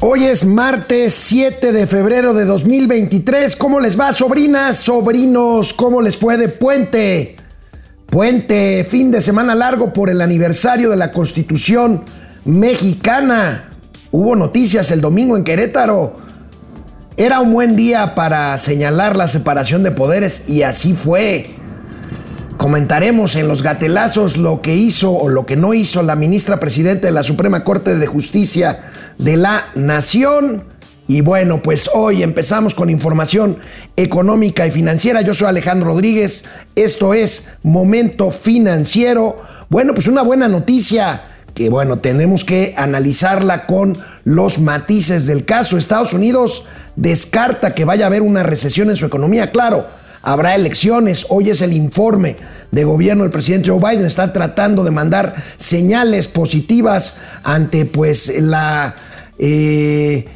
Hoy es martes 7 de febrero de 2023. ¿Cómo les va, sobrinas, sobrinos? ¿Cómo les fue de puente? Puente, fin de semana largo por el aniversario de la Constitución mexicana. Hubo noticias el domingo en Querétaro. Era un buen día para señalar la separación de poderes y así fue. Comentaremos en los gatelazos lo que hizo o lo que no hizo la ministra presidenta de la Suprema Corte de Justicia de la Nación. Y bueno, pues hoy empezamos con información económica y financiera. Yo soy Alejandro Rodríguez. Esto es Momento Financiero. Bueno, pues una buena noticia que bueno, tenemos que analizarla con los matices del caso. Estados Unidos descarta que vaya a haber una recesión en su economía. Claro, habrá elecciones. Hoy es el informe de gobierno del presidente Joe Biden. Está tratando de mandar señales positivas ante pues la... Eh,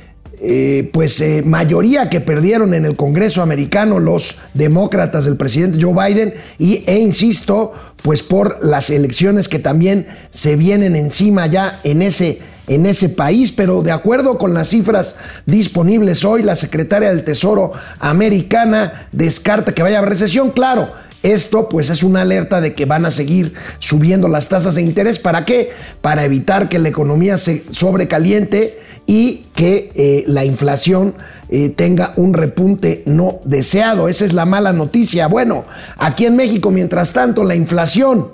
eh, pues eh, mayoría que perdieron en el Congreso americano los demócratas del presidente Joe Biden y, e insisto, pues por las elecciones que también se vienen encima ya en ese, en ese país, pero de acuerdo con las cifras disponibles hoy, la secretaria del Tesoro americana descarta que vaya a recesión, claro. Esto pues es una alerta de que van a seguir subiendo las tasas de interés. ¿Para qué? Para evitar que la economía se sobrecaliente y que eh, la inflación eh, tenga un repunte no deseado. Esa es la mala noticia. Bueno, aquí en México, mientras tanto, la inflación.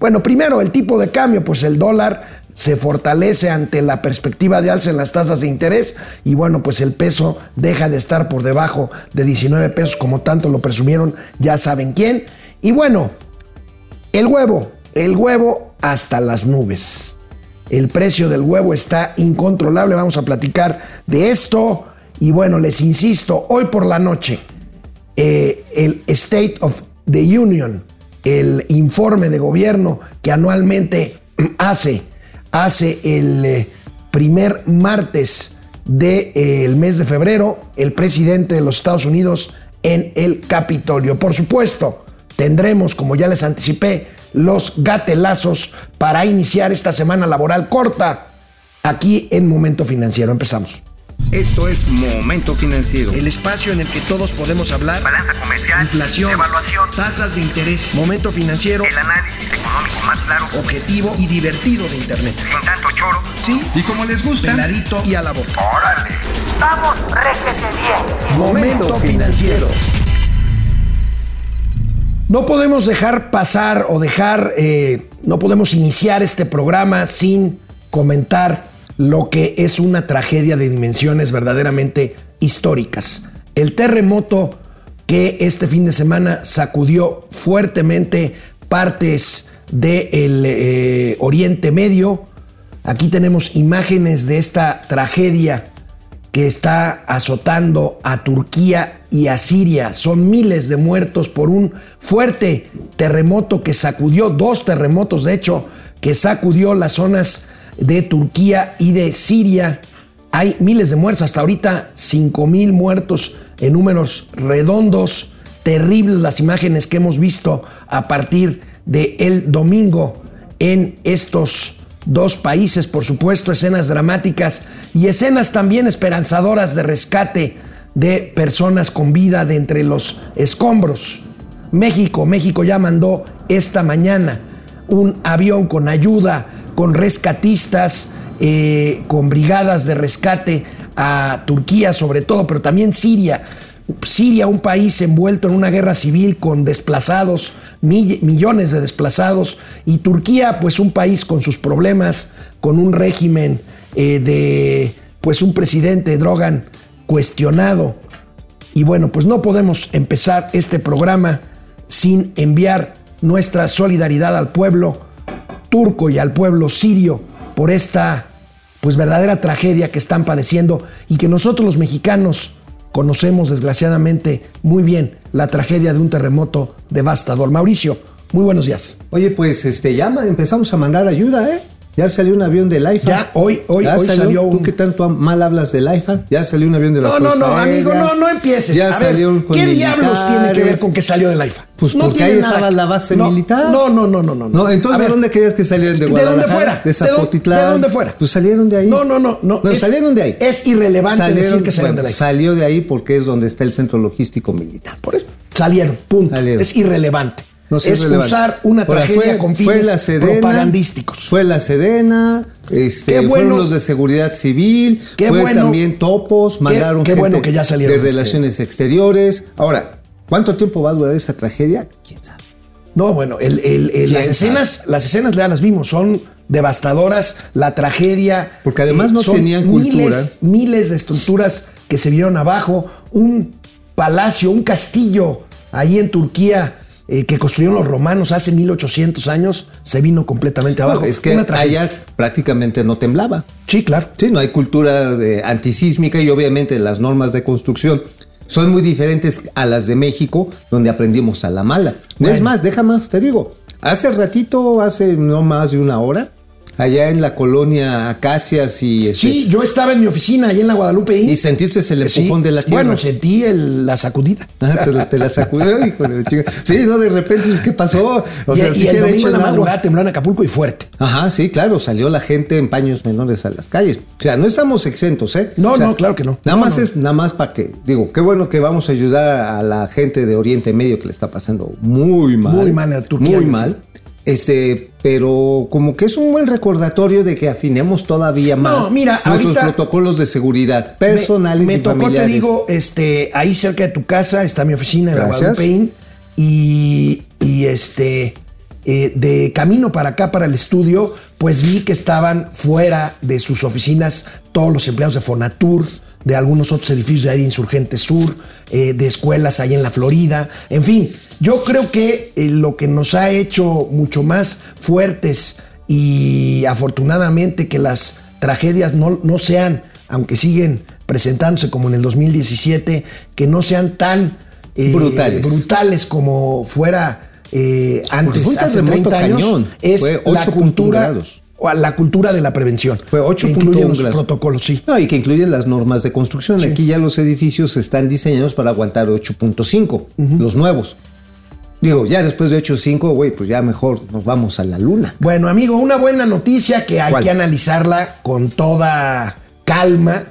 Bueno, primero el tipo de cambio, pues el dólar se fortalece ante la perspectiva de alza en las tasas de interés y bueno, pues el peso deja de estar por debajo de 19 pesos como tanto lo presumieron, ya saben quién. Y bueno, el huevo, el huevo hasta las nubes. El precio del huevo está incontrolable. Vamos a platicar de esto. Y bueno, les insisto, hoy por la noche, eh, el State of the Union, el informe de gobierno que anualmente hace, hace el eh, primer martes del eh, mes de febrero, el presidente de los Estados Unidos en el Capitolio. Por supuesto, tendremos, como ya les anticipé, los gatelazos para iniciar esta semana laboral corta aquí en Momento Financiero. Empezamos. Esto es Momento Financiero. El espacio en el que todos podemos hablar. Balanza comercial. Inflación. Evaluación. Tasas de interés. Momento Financiero. El análisis económico más claro. Objetivo y divertido de Internet. Sin tanto choro. Sí. Y como les gusta. Peladito y a la boca. Órale. Vamos, réjete bien. Momento Financiero. No podemos dejar pasar o dejar, eh, no podemos iniciar este programa sin comentar lo que es una tragedia de dimensiones verdaderamente históricas. El terremoto que este fin de semana sacudió fuertemente partes del eh, Oriente Medio. Aquí tenemos imágenes de esta tragedia que está azotando a Turquía y a Siria. Son miles de muertos por un fuerte terremoto que sacudió, dos terremotos de hecho, que sacudió las zonas de Turquía y de Siria. Hay miles de muertos, hasta ahorita 5 mil muertos en números redondos. Terribles las imágenes que hemos visto a partir del el domingo en estos dos países, por supuesto, escenas dramáticas y escenas también esperanzadoras de rescate de personas con vida de entre los escombros. México, México ya mandó esta mañana un avión con ayuda, con rescatistas, eh, con brigadas de rescate a Turquía sobre todo, pero también Siria. Siria, un país envuelto en una guerra civil con desplazados, millones de desplazados, y Turquía, pues un país con sus problemas, con un régimen eh, de, pues un presidente Drogan cuestionado. Y bueno, pues no podemos empezar este programa sin enviar nuestra solidaridad al pueblo turco y al pueblo sirio por esta pues verdadera tragedia que están padeciendo y que nosotros los mexicanos conocemos desgraciadamente muy bien la tragedia de un terremoto devastador. Mauricio, muy buenos días. Oye, pues este ya empezamos a mandar ayuda, ¿eh? Ya salió un avión del AIFA. Ya, hoy- hoy- Ya hoy salió, salió un- Tú que tanto mal hablas del AIFA, ya salió un avión de la No, no, Fuerza no, amigo, Aérea, no, no empieces. Ya A ver, salió con ¿Qué diablos tiene que ver con que salió del AIFA? Pues No porque ahí nada. estaba la base No, militar. No, no, no, no, no. No, entonces, ¿de dónde querías que salieran? ¿De ¿De Guadalajara? dónde fuera? ¿De Zapotitlán? ¿De dónde fuera? Pues salieron de ahí. No, no, no. No, No, es- salieron de ahí. Es irrelevante decir que salieron bueno, del AIFA. Salió de ahí porque es donde está el centro logístico militar. Por eso. Salieron, punto. Salieron. Es irrelevante. No, es relevante. usar una Ahora, tragedia fue- con fue fines la Sedena, propagandísticos. Fue la Sedena, este, bueno. fueron los de seguridad civil, fue bueno. también topos, mandaron qué gente bueno que ya salieron de que- relaciones exteriores. Ahora, ¿cuánto tiempo va a durar esta tragedia? ¿Quién sabe? No, bueno, el- el- el- ¿Quién las sabe? escenas, las escenas ya las vimos, son devastadoras, la tragedia. eh, Porque además no son tenían cultura. Miles, miles de estructuras que se vieron abajo, un palacio, un castillo ahí en Turquía eh, que construyeron los romanos hace 1800 años, se vino completamente abajo. es que allá prácticamente no temblaba. Sí, claro. Sí, no hay cultura de antisísmica y obviamente las normas de construcción son muy diferentes a las de México, donde aprendimos a la mala. Bueno. Es más, deja más, te digo, hace ratito, hace no más de una hora, allá en la colonia Acacias y, este, Sí, yo estaba en mi oficina ahí en la Guadalupe y sentiste el empujón Sí, de la tierra. Bueno, sentí el- la sacudida. Ah, te, la- te la sacudió, chica. Sí, no, de repente, ¿qué pasó? O y sea, y sí el domingo en la madrugada tembló en Acapulco y fuerte. Ajá, sí, claro, salió la gente en paños menores a las calles. O sea, no estamos exentos, ¿eh? No, O sea, no, claro que no. Nada No, más no. es, nada más para que, digo, qué bueno que vamos a ayudar a la gente de Oriente Medio que le está pasando muy mal. Muy mal en Turquía, Muy mal. Este, pero como que es un buen recordatorio de que afinemos todavía más mira, nuestros protocolos de seguridad personales me, me y tocó, familiares. te digo, este, ahí cerca de tu casa está mi oficina en Gracias. la Guadalupe Inn, y, y este, eh, de camino para acá, para el estudio, pues vi que estaban fuera de sus oficinas todos los empleados de Fonatur, de algunos otros edificios de ahí de Insurgente Sur, eh, de escuelas ahí en la Florida, en fin, yo creo que eh, lo que nos ha hecho mucho más fuertes y afortunadamente que las tragedias no, no sean, aunque siguen presentándose como en el 2017, que no sean tan eh, Brutales. brutales como fuera eh, antes, hace terremoto 30 años, cañón. es Fue la 8.1 cultura, o la cultura de la prevención. Fue 8.1 que incluye los protocolos, sí. No, y que incluyen las normas de construcción. Aquí ya los edificios están diseñados para aguantar 8.5, los nuevos. Digo, ya después de 8.5, güey, pues ya mejor nos vamos a la luna. Bueno, amigo, una buena noticia que hay ¿Cuál? que analizarla con toda calma.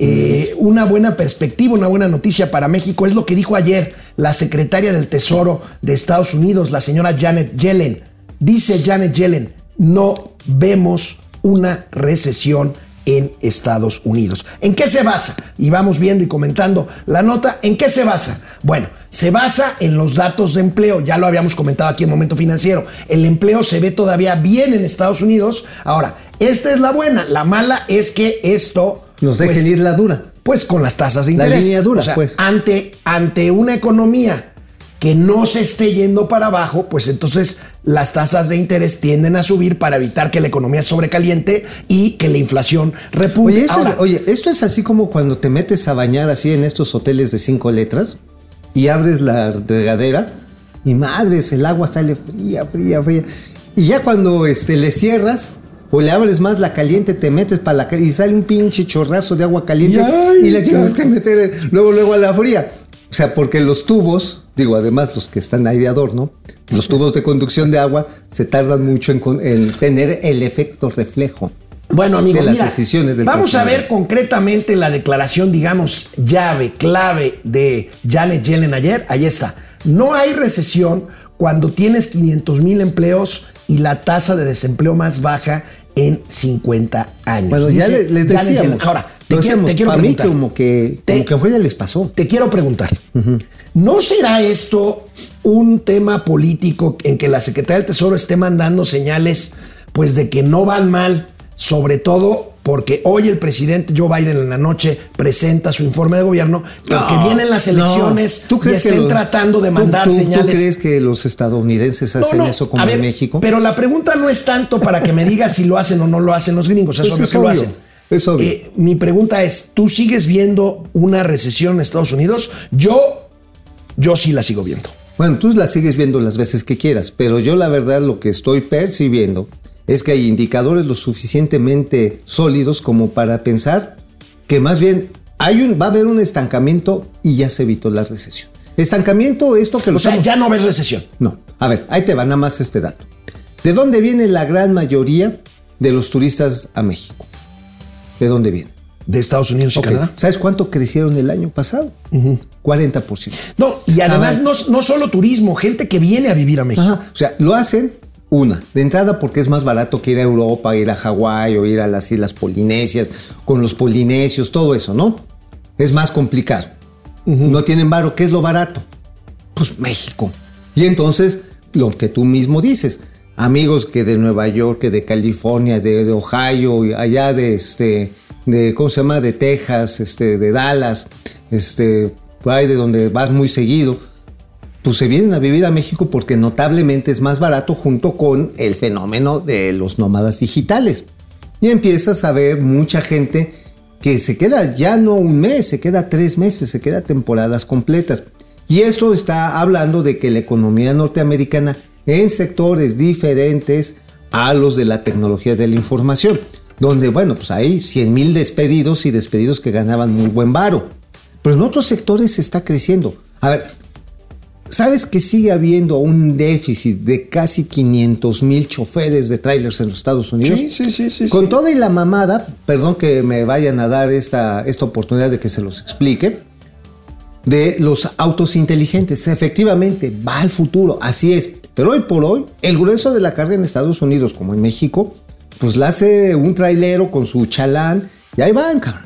Eh, una buena perspectiva, una buena noticia para México es lo que dijo ayer la secretaria del Tesoro de Estados Unidos, la señora Janet Yellen. Dice Janet Yellen, no vemos una recesión en Estados Unidos. ¿En qué se basa? Y vamos viendo y comentando la nota. ¿En qué se basa? Bueno, se basa en los datos de empleo. Ya lo habíamos comentado aquí en Momento Financiero. El empleo se ve todavía bien en Estados Unidos. Ahora, esta es la buena. La mala es que esto... Nos dejen pues, ir la dura. pues con las tasas de La interés. línea dura, O sea, pues. Ante, ante una economía que no se esté yendo para abajo, pues entonces las tasas de interés tienden a subir para evitar que la economía sobrecaliente y que la inflación repunte. Oye esto, Ahora, es, oye, esto es así como cuando te metes a bañar así en estos hoteles de cinco letras y abres la regadera y madres, el agua sale fría, fría, fría. Y ya cuando este, le cierras o le abres más la caliente, te metes para la calle y sale un pinche chorrazo de agua caliente Y ay, y le tienes que meter luego, luego a la fría. O sea, porque los tubos, digo, además los que están ahí de adorno, los tubos de conducción de agua se tardan mucho en, tener el efecto reflejo. Bueno, amigo, de las mira, decisiones del vamos a ver concretamente la declaración, digamos, llave, clave de Janet Yellen ayer. Ahí está. No hay recesión cuando tienes 500 mil empleos y la tasa de desempleo más baja en 50 años. Bueno, ya Dice les Janet decíamos. Yellen. Ahora, te, quiero, decíamos, te quiero para mí preguntar. como que, Te- como que fue ya les pasó. Te quiero preguntar, ¿no será esto un tema político en que la Secretaría del Tesoro esté mandando señales pues de que no van mal, sobre todo porque hoy el presidente Joe Biden en la noche presenta su informe de gobierno, porque No, vienen las elecciones no. ¿Tú crees y que estén lo- tratando de mandar tú- señales. ¿Tú crees que los estadounidenses hacen no, eso como ver, en México? Pero la pregunta no es tanto para que me digas si lo hacen o no lo hacen los gringos, es Pues obvio es que lo obvio, hacen. es obvio. Eh, mi pregunta es, ¿tú sigues viendo una recesión en Estados Unidos? Yo, yo sí la sigo viendo. Bueno, tú la sigues viendo las veces que quieras, pero yo la verdad lo que estoy percibiendo es que hay indicadores lo suficientemente sólidos como para pensar que más bien hay un, va a haber un estancamiento y ya se evitó la recesión. Estancamiento, esto que lo O sea, ya no ves recesión. No, a ver, ahí te va nada más este dato. ¿De dónde viene la gran mayoría de los turistas a México? ¿De dónde viene? De Estados Unidos y Canadá. ¿Sabes cuánto crecieron el año pasado? 40%. No, y además no, no solo turismo, gente que viene a vivir a México. Ajá, O sea, lo hacen una, de entrada porque es más barato que ir a Europa, ir a Hawái o ir a las Islas Polinesias, con los polinesios, todo eso, ¿no? Es más complicado. No tienen varo, ¿qué es lo barato? Pues México. Y entonces, lo que tú mismo dices, amigos que de Nueva York, que de California, de, de Ohio, allá de este, de, ¿cómo se llama? De Texas, este, de Dallas, este, por ahí de donde vas muy seguido, pues se vienen a vivir a México porque notablemente es más barato junto con el fenómeno de los nómadas digitales. Y empiezas a ver mucha gente que se queda ya no un mes, se queda tres meses, se queda temporadas completas. Y esto está hablando de que la economía norteamericana en sectores diferentes a los de la tecnología de la información, donde, bueno, pues hay 100 mil despedidos y despedidos que ganaban muy buen varo. Pero en otros sectores está creciendo. A ver, ¿Sabes que sigue habiendo un déficit de casi 500 mil choferes de trailers en los Estados Unidos? Sí, sí, sí, sí, Con sí. toda y la mamada, perdón que me vayan a dar esta, esta oportunidad de que se los explique, de los autos inteligentes. Efectivamente, va al futuro, así es. Pero hoy por hoy, el grueso de la carga en Estados Unidos, como en México, pues la hace un trailero con su chalán y ahí van, cabrón.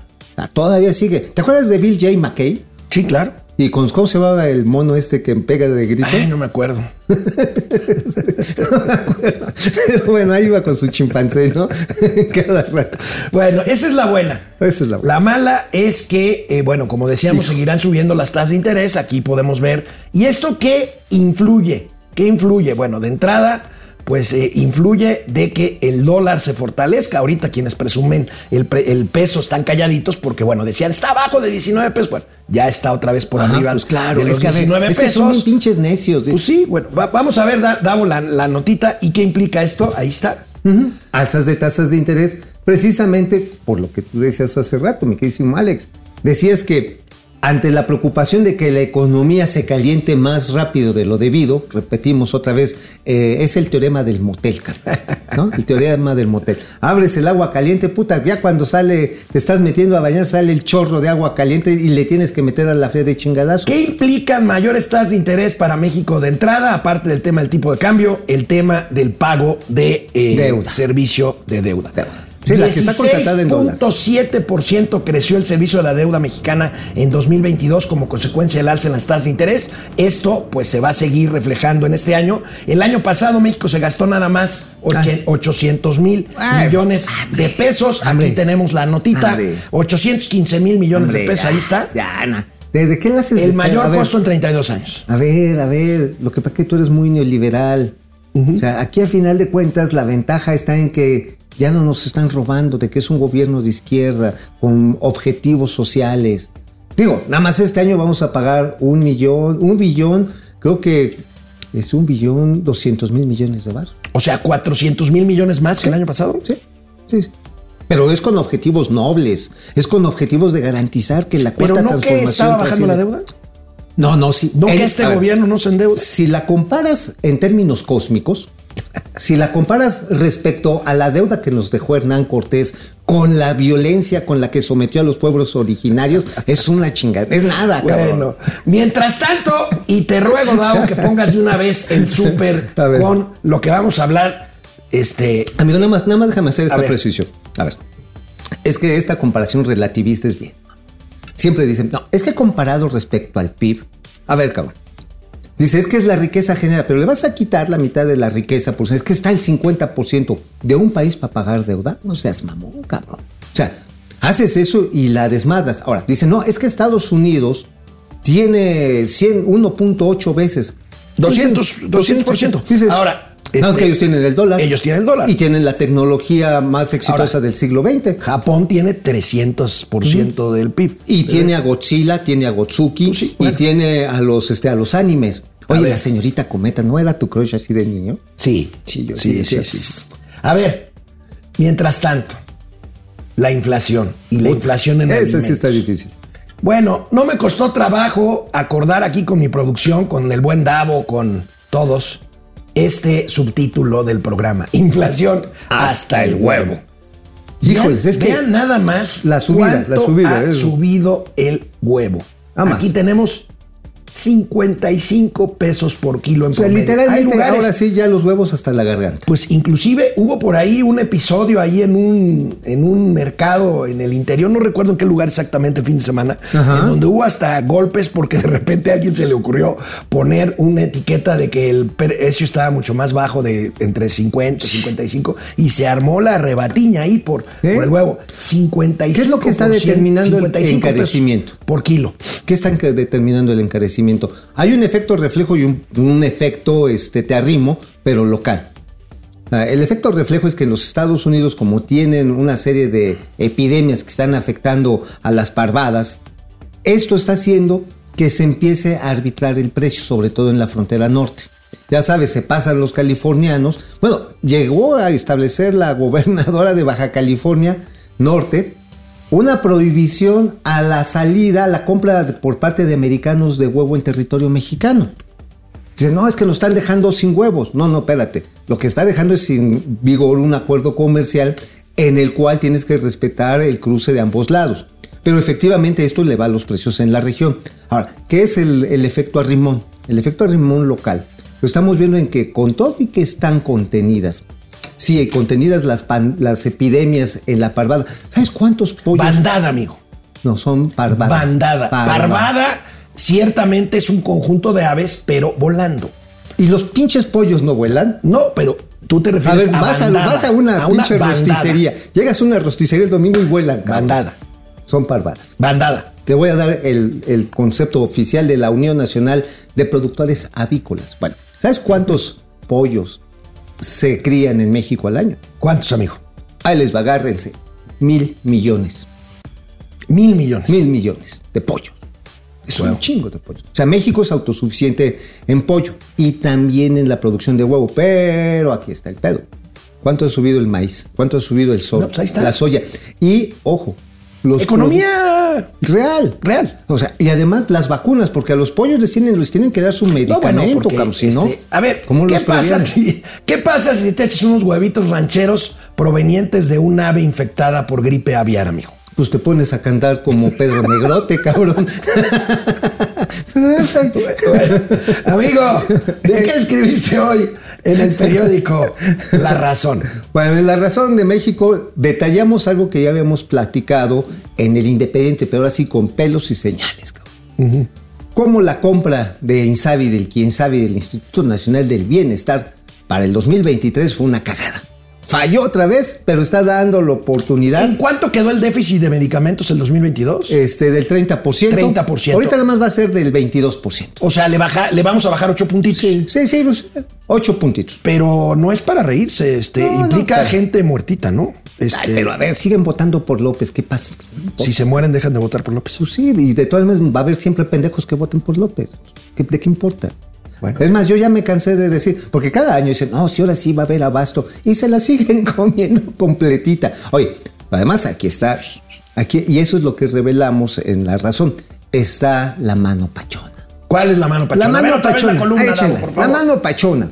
Todavía sigue. ¿Te acuerdas de Bill J. McKay? Sí, claro. ¿Y con cómo se llamaba el mono este que pega de grito? Ay, no me acuerdo. No me acuerdo. Pero bueno, ahí iba con su chimpancé, ¿no? Cada rato. Bueno, esa es la buena. Esa es la buena. La mala es que, eh, bueno, como decíamos, seguirán subiendo las tasas de interés. Aquí podemos ver. ¿Y esto qué influye? ¿Qué influye? Bueno, de entrada, pues eh, influye de que el dólar se fortalezca. Ahorita quienes presumen el, pre- el peso están calladitos porque, bueno, decían, está abajo de 19 pesos. Bueno, ya está otra vez por Ajá, arriba pues claro, de los es que, a ver, 19 es que pesos. son muy pinches necios. Pues sí, bueno, va- vamos a ver, da- Davo, la, la notita. ¿Y qué implica esto? Ahí está. Alzas de tasas de interés, precisamente por lo que tú decías hace rato, mi queridísimo Alex. Decías que ante la preocupación de que la economía se caliente más rápido de lo debido, repetimos otra vez, eh, es el teorema del motel, ¿no? El teorema del motel. Abres el agua caliente, puta, ya cuando sale, te estás metiendo a bañar, sale el chorro de agua caliente y le tienes que meter a la fría de chingadazo. ¿Qué implican mayores tasas de interés para México de entrada? Aparte del tema del tipo de cambio, el tema del pago de eh, Deuda. servicio de deuda. Deuda. Sí, la que está contratada en dólares. 16.7% creció el servicio de la deuda mexicana en 2022 como consecuencia del alza en las tasas de interés. Esto pues se va a seguir reflejando en este año. El año pasado México se gastó nada más oche- 800 mil Ay, millones de pesos. Aquí tenemos la notita. Hombre. 815 mil millones de pesos. Ahí está. Ya, na. ¿De, qué haces? El mayor ver, costo en 32 años. A ver, a ver, lo que pasa es que tú eres muy neoliberal. O sea, aquí a final de cuentas la ventaja está en que ya no nos están robando, de que es un gobierno de izquierda con objetivos sociales. Digo, nada más este año vamos a pagar un millón, un billón, creo que es un billón doscientos mil millones de baros. O sea, 400 mil millones más que el año pasado. Sí, sí, sí. Pero es con objetivos nobles, es con objetivos de garantizar que la Pero cuarta no que transformación estaba bajando la deuda. No, no, sí. No El- que este ver, gobierno no se endeuda. Si la comparas en términos cósmicos, si la comparas respecto a la deuda que nos dejó Hernán Cortés con la violencia con la que sometió a los pueblos originarios, es una chingada. Es nada, cabrón. Bueno, mientras tanto, y te ruego, Davo, que pongas de una vez el súper con lo que vamos a hablar. Este, Amigo, nada más, nada más déjame hacer esta precisión. A ver. Es que esta comparación relativista es bien. Siempre dicen, no, es que comparado respecto al PIB. A ver, cabrón. Dice, es que es la riqueza general, pero le vas a quitar la mitad de la riqueza, pues es que está el 50% de un país para pagar deuda. No seas mamón, cabrón. O sea, haces eso y la desmadras. Ahora, dice, no, es que Estados Unidos tiene 100, 1.8 veces. 200, 200%. Dices, Ahora, no, es este, que ellos tienen el dólar. ellos tienen el dólar. Y tienen la tecnología más exitosa Ahora, del siglo XX. Japón tiene 300% del PIB. Y tiene a Godzilla, tiene a Gotsuki y tiene a los, este, a los animes. Oye, la señorita Cometa, ¿no era tu crush así de niño? Sí, Sí, yo sí, sí sí. A ver, mientras tanto, la inflación y la inflación en Ese alimentos. sí está difícil. Bueno, no me costó trabajo acordar aquí con mi producción, con el buen Davo, con todos, este subtítulo del programa. Inflación hasta, el huevo. Híjoles, Vean- es que vean nada más la subida, la subida, ha eh. subido el huevo. Aquí tenemos 55 pesos por kilo en o sea, promedio. Hay literalmente lugares- ahora sí ya los huevos hasta la garganta. pues inclusive hubo por ahí un episodio ahí en un, en un mercado en el interior, no recuerdo en qué lugar exactamente el fin de semana, Ajá. en donde hubo hasta golpes porque de repente a alguien se le ocurrió poner una etiqueta de que el precio estaba mucho más bajo de entre 50 y 55 y se armó la rebatiña ahí por, ¿Eh? por el huevo. 55 ¿Qué es lo que está determinando el encarecimiento? Por kilo. ¿Qué están que- determinando el encarecimiento? Hay un efecto reflejo y un, efecto este, te arrimo, pero local. Ah, El efecto reflejo es que en los Estados Unidos, como tienen una serie de epidemias que están afectando a las parvadas, esto está haciendo que se empiece a arbitrar el precio, sobre todo en la frontera norte. Ya sabes, se pasan los californianos. Bueno, llegó a establecer la gobernadora de Baja California Norte una prohibición a la salida, a la compra por parte de americanos de huevo en territorio mexicano. Dice, no, es que nos están dejando sin huevos. No, no, espérate. Lo que está dejando es sin vigor un acuerdo comercial en el cual tienes que respetar el cruce de ambos lados. Pero efectivamente esto eleva los precios en la región. Ahora, ¿qué es el, el efecto arrimón? El efecto arrimón local. Lo estamos viendo en que con todo y que están contenidas, sí, contenidas las, pan- las epidemias en la parvada. ¿Sabes cuántos pollos? Bandada, amigo. no, son parvadas. Bandada. Parva- Parvada ciertamente es un conjunto de aves, pero volando. ¿Y los pinches pollos no vuelan? No, pero tú te A refieres ver, a, vas, a, bandada, vas a una pinche bandada. rosticería. Llegas a una rosticería el domingo y vuelan. cabrón. Bandada. Son parvadas. Bandada. Te voy a dar el, el concepto oficial de la Unión Nacional de Productores Avícolas. Bueno, ¿sabes cuántos pollos se crían en México al año? ¿Cuántos, amigo? Ahí les va, agárrense. Mil millones. Mil millones. Mil millones de pollos. Es un chingo de pollos. O sea, México es autosuficiente en pollo y también en la producción de huevo. Pero aquí está el pedo. ¿Cuánto ha subido el maíz? ¿Cuánto ha subido el sol? No, pues ahí está. La soya. Y, ojo, los Economía real. real. O sea, y además las vacunas, porque a los pollos les tienen, les tienen que dar su No, medicamento, bueno, porque, cabrón, si no, este, a ver, ¿cómo ¿qué los pasa, si, ¿qué pasa si te echas unos huevitos rancheros provenientes de un ave infectada por gripe aviar, amigo? Pues te pones a cantar como Pedro Negrote, cabrón. Bueno, amigo, ¿de qué escribiste hoy en el periódico La Razón? Bueno, en La Razón de México detallamos algo que ya habíamos platicado en el Independiente, pero ahora sí con pelos y señales. cabrón. Cómo la compra de Insabi, del quien sabe del Instituto Nacional del Bienestar para el 2023 fue una cagada. Falló otra vez, pero está dando la oportunidad ¿En cuánto quedó el déficit de medicamentos el 2022? este, del 30%. 30%. Ahorita nada más va a ser del 22%. o sea, le, baja, le vamos a bajar ocho puntitos. Sí, sí, sí, pues, ocho puntitos. Pero no es para reírse, este, No, no, implica pero- gente muertita, ¿no? Este, Ay, pero a ver, siguen votando por López, ¿qué pasa? si se mueren, dejan de votar por López. Pues sí, y de todas maneras va a haber siempre pendejos que voten por López. ¿Qué- ¿De qué importa? Bueno. Es más, yo ya me cansé de decir, porque cada año dicen, no, si ahora sí va a haber abasto, y se la siguen comiendo completita. Oye, además aquí está, aquí, y eso es lo que revelamos en la razón, está la mano pachona. ¿Cuál es la mano pachona? La ver, mano pachona. La, columna, Davo, la mano pachona.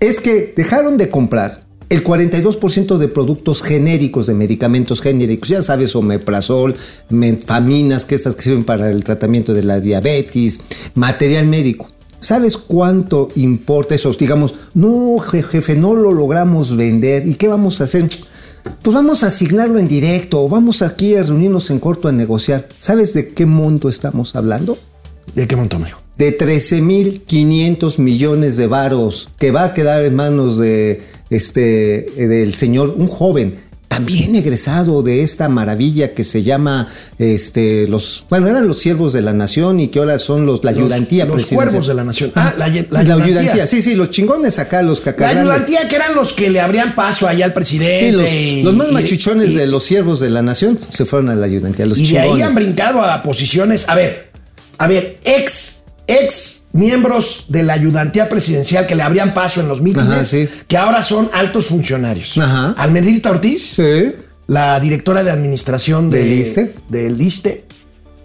Es que dejaron de comprar el 42% de productos genéricos, de medicamentos genéricos. Ya sabes, omeprazol, metfaminas, que estas que sirven para el tratamiento de la diabetes, material médico. ¿Sabes cuánto importa eso? Digamos, no, je- jefe, no lo logramos vender. ¿Y qué vamos a hacer? Pues vamos a asignarlo en directo o vamos aquí a reunirnos en corto a negociar. ¿Sabes de qué monto estamos hablando? ¿De qué montón, amigo? de 13.500 millones de varos que va a quedar en manos de este del señor un joven también egresado de esta maravilla que se llama este los bueno eran los siervos de la nación y que ahora son los la Los- ayudantía los cuervos de la nación. Ah, la, la, ayudantía. sí sí los chingones acá los La cacarranes ayudantía que eran los que le abrían paso allá al presidente. Sí, los, y- los más y- de los siervos de la nación se fueron a la ayudantía, los Y de ahí chingones. han brincado a posiciones. A ver, a ver, ex, ex miembros de la ayudantía presidencial que le abrían paso en los mítines, Ajá, sí. que ahora son altos funcionarios. Ajá. Almendrita Ortiz, Sí. la directora de administración de, ¿Del ISSSTE? del ISSSTE,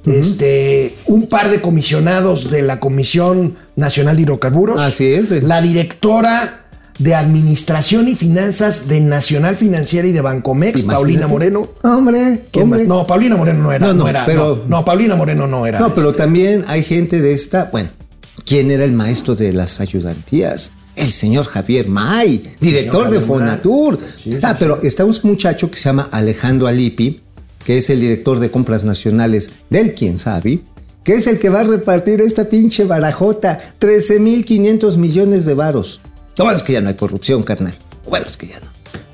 este, un par de comisionados de la Comisión Nacional de Hidrocarburos. Así es, de- La directora de Administración y Finanzas de Nacional Financiera y de Bancomex, Imagínate. Paulina Moreno. Hombre, ¿Quién hombre. No, Paulina Moreno no era. No, No, no, era, pero- no, no, Paulina Moreno no era. No, pero este. también hay gente de esta. Bueno, ¿quién era el maestro de las ayudantías? El señor Javier May, director de. Fonatur. Ah, pero está un muchacho que se llama Alejandro Alipi, que es el director de compras nacionales del Quién sabe, que es el que va a repartir esta pinche barajota, 13.500 millones de varos. Lo bueno es que ya no hay corrupción, carnal. Lo bueno es que ya no.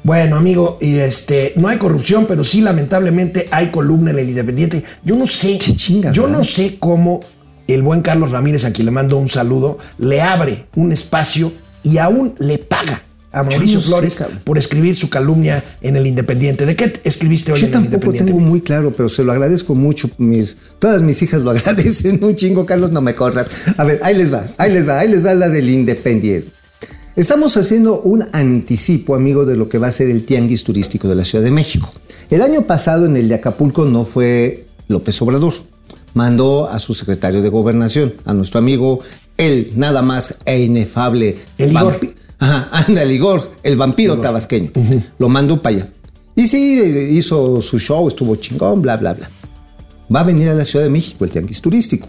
Bueno, amigo, y este, no hay corrupción, pero sí lamentablemente hay columna en el Independiente. Yo no sé, Qué chinga, yo ¿verdad? no sé cómo el buen Carlos Ramírez, a quien le mando un saludo, le abre un espacio y aún le paga a Mauricio no sé, Flores cabrón. por escribir su calumnia en el Independiente. ¿De qué escribiste hoy Yo en el tampoco Independiente? tengo muy claro, pero se lo agradezco mucho. Mis, todas mis hijas lo agradecen un chingo, Carlos, no me corras. A ver, ahí les va, ahí les va, ahí les va la del Independiente. Estamos haciendo un anticipo, amigo, de lo que va a ser el tianguis turístico de la Ciudad de México. El año pasado en el de Acapulco no fue López Obrador. Mandó a su secretario de gobernación, a nuestro amigo, el nada más e inefable El Igor. Ajá, anda, el Igor, el vampiro tabasqueño. Lo mandó para allá. Y sí, eh, hizo su show, estuvo chingón, bla, bla, bla. Va a venir a la Ciudad de México el tianguis turístico.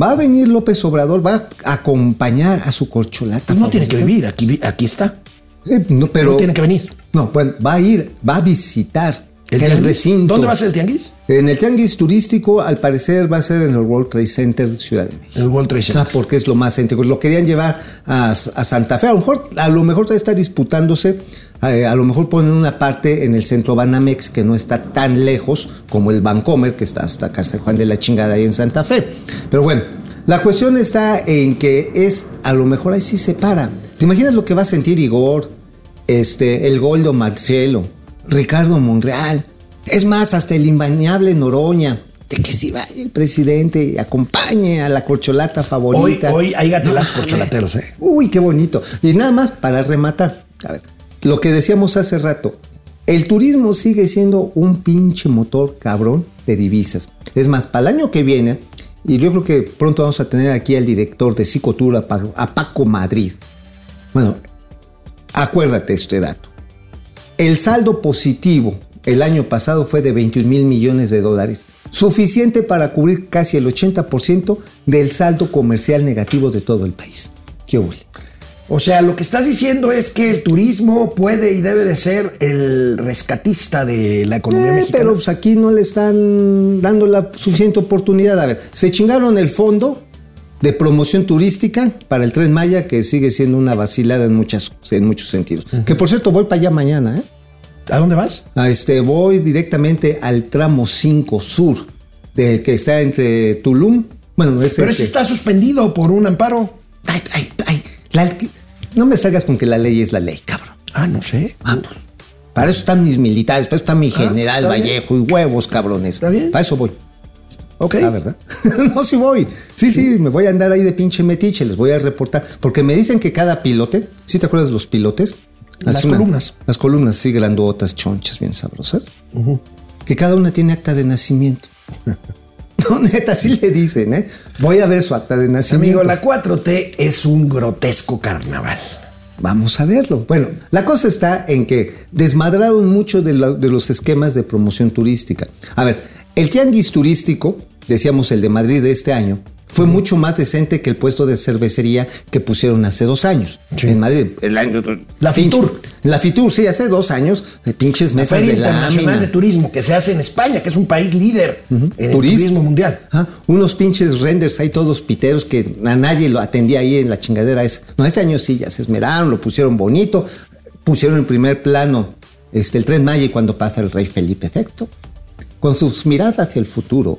Va a venir López Obrador, va a acompañar a su corcholata. No tiene que vivir, aquí, aquí está. Eh, no, pero no tiene que venir. No, pues va a ir, va a visitar el, tianguis? recinto. ¿Dónde va a ser el tianguis? En el tianguis turístico, al parecer, va a ser en el World Trade Center Ciudad de México. En el World Trade Ah, Center. porque es lo más céntrico. Lo querían llevar a, a Santa Fe. A lo mejor, a lo mejor está disputándose. eh, a lo mejor ponen una parte en el centro Banamex que no está tan lejos como el Bancomer, que está hasta Casa de Juan de la Chingada ahí en Santa Fe. Pero bueno, la cuestión está en que es, a lo mejor ahí sí se para. ¿Te imaginas lo que va a sentir Igor, este, el Goldo Marcelo, Ricardo Monreal? Es más, hasta el imbañable Noroña. De que si vaya el presidente y acompañe a la corcholata favorita. hoy hay No, corcholateros, ¿eh? Uy, qué bonito. Y nada más para rematar. A ver, lo que decíamos hace rato. El turismo sigue siendo un pinche motor cabrón de divisas. Es más, para el año que viene, y yo creo que pronto vamos a tener aquí al director de Psicotura, a Paco Madrid. Bueno, acuérdate este dato. El saldo positivo el año pasado fue de 21 mil millones de dólares, suficiente para cubrir casi el 80% del saldo comercial negativo de todo el país. ¿Qué huele? O sea, lo que estás diciendo es que el turismo puede y debe de ser el rescatista de la economía Eh, mexicana. pero pues aquí no le están dando la suficiente oportunidad. A ver, se chingaron el fondo de promoción turística para el Tren Maya, que sigue siendo una vacilada en, muchas, en muchos sentidos. Que por cierto, voy para allá mañana, ¿eh? ¿A dónde vas? A este, voy directamente al tramo 5 sur, del que está entre Tulum. Bueno, ese Pero ese está suspendido por un amparo. Ay, ay, ay, la- no me salgas con que la ley es la ley, cabrón. Ah, no sé. Ah, pues, para eso están mis militares, para eso está mi general está bien. Vallejo y huevos, cabrones. Está bien. Para eso voy. Ok. La verdad. no, sí voy. Sí, sí, me voy a andar ahí de pinche metiche, les voy a reportar. Porque me dicen que cada pilote, ¿sí te acuerdas de los pilotes? Las columnas. Las columnas, sí, grandotas, chonchas, bien sabrosas. Que cada una tiene acta de nacimiento. no, neta, sí le dicen, ¿eh? Voy a ver su acta de nacimiento. Amigo, la 4T es un grotesco carnaval. Vamos a verlo. Bueno, la cosa está en que desmadraron mucho de, la- de los esquemas de promoción turística. A ver, el tianguis turístico, decíamos el de Madrid de este año, fue mucho más decente que el puesto de cervecería que pusieron hace dos años Sí. en Madrid. El año- La Fitur. La Fitur, sí, hace dos años, de pinches La mesas Feria de Internacional lámina. de Turismo que se hace en España, que es un país líder en el Turismo. mundial. Ah, unos pinches renders ahí todos piteros que a nadie lo atendía ahí en la chingadera. No, este año sí, ya se esmeraron, lo pusieron bonito, pusieron en primer plano este, el tren Maya y cuando pasa el rey Felipe VI, con sus miradas hacia el futuro,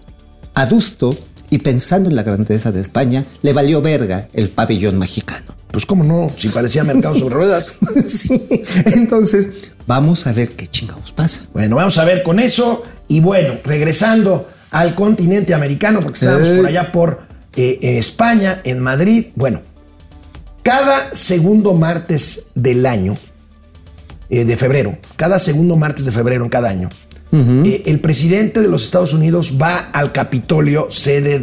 adusto y pensando en la grandeza de España, le valió verga el pabellón mexicano. Pues cómo no, si parecía mercado sobre ruedas. sí, entonces vamos a ver qué chingados pasa. Bueno, vamos a ver con eso. Y bueno, regresando al continente americano, porque estábamos por allá por eh, en España, en Madrid. Bueno, cada segundo martes del año, eh, de febrero, cada segundo martes de febrero en cada año, eh, el presidente de los Estados Unidos va al Capitolio, sede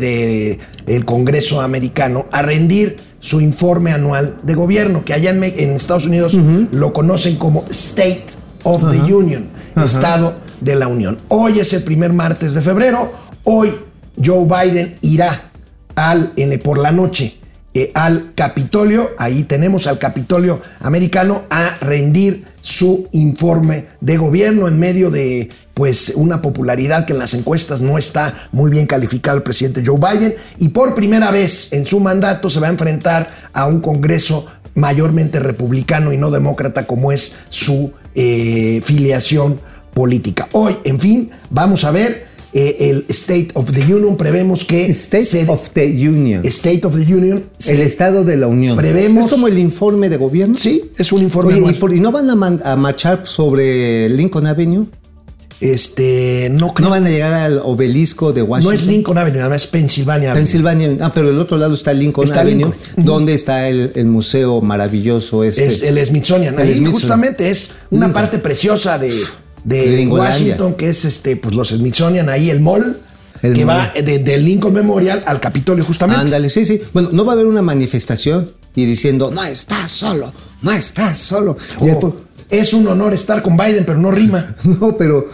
del Congreso americano, a rendir su informe anual de gobierno, que allá en, Estados Unidos lo conocen como State of the Union, Estado de la Unión. Hoy es el primer martes de febrero, hoy Joe Biden irá al, en- por la noche eh, al Capitolio, ahí tenemos al Capitolio americano a rendir su informe de gobierno en medio de pues una popularidad que en las encuestas no está muy bien calificado el presidente Joe Biden y por primera vez en su mandato se va a enfrentar a un Congreso mayormente republicano y no demócrata como es su eh, filiación política. Hoy, en fin, vamos a ver eh, el State of the Union, prevemos que State se- of the Union. State of the Union. se- el Estado de la Unión. Prevemos- Es como el informe de gobierno. Sí, es un informe Oye, ¿y, por- y no van a, man- a marchar sobre Lincoln Avenue? Este, no creo. ¿No van a llegar al obelisco de No, Washington? es Lincoln Avenue, nada más es Pennsylvania Avenue. Pensilvania. Ah, pero del otro lado está Lincoln Está Avenue, Lincoln. Donde está el, el museo maravilloso este. Es el Smithsonian. El Ahí Smithsonian. justamente es una Lincoln. parte preciosa de, de De. Washington, que es este, pues los Smithsonian, ahí el mall, El que mall. va de, del Lincoln Memorial al Capitolio, justamente. Ándale, sí, sí. Bueno, no va a haber una manifestación y diciendo, no estás solo, no estás solo. Oh, después, es un honor estar con Biden, pero no rima. no, pero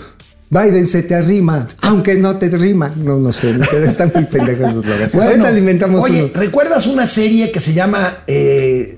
Biden se te arrima, aunque no te rima. No, no sé, están muy pendejos esos logos. Ahorita alimentamos oye, uno. ¿recuerdas una serie que se llama eh,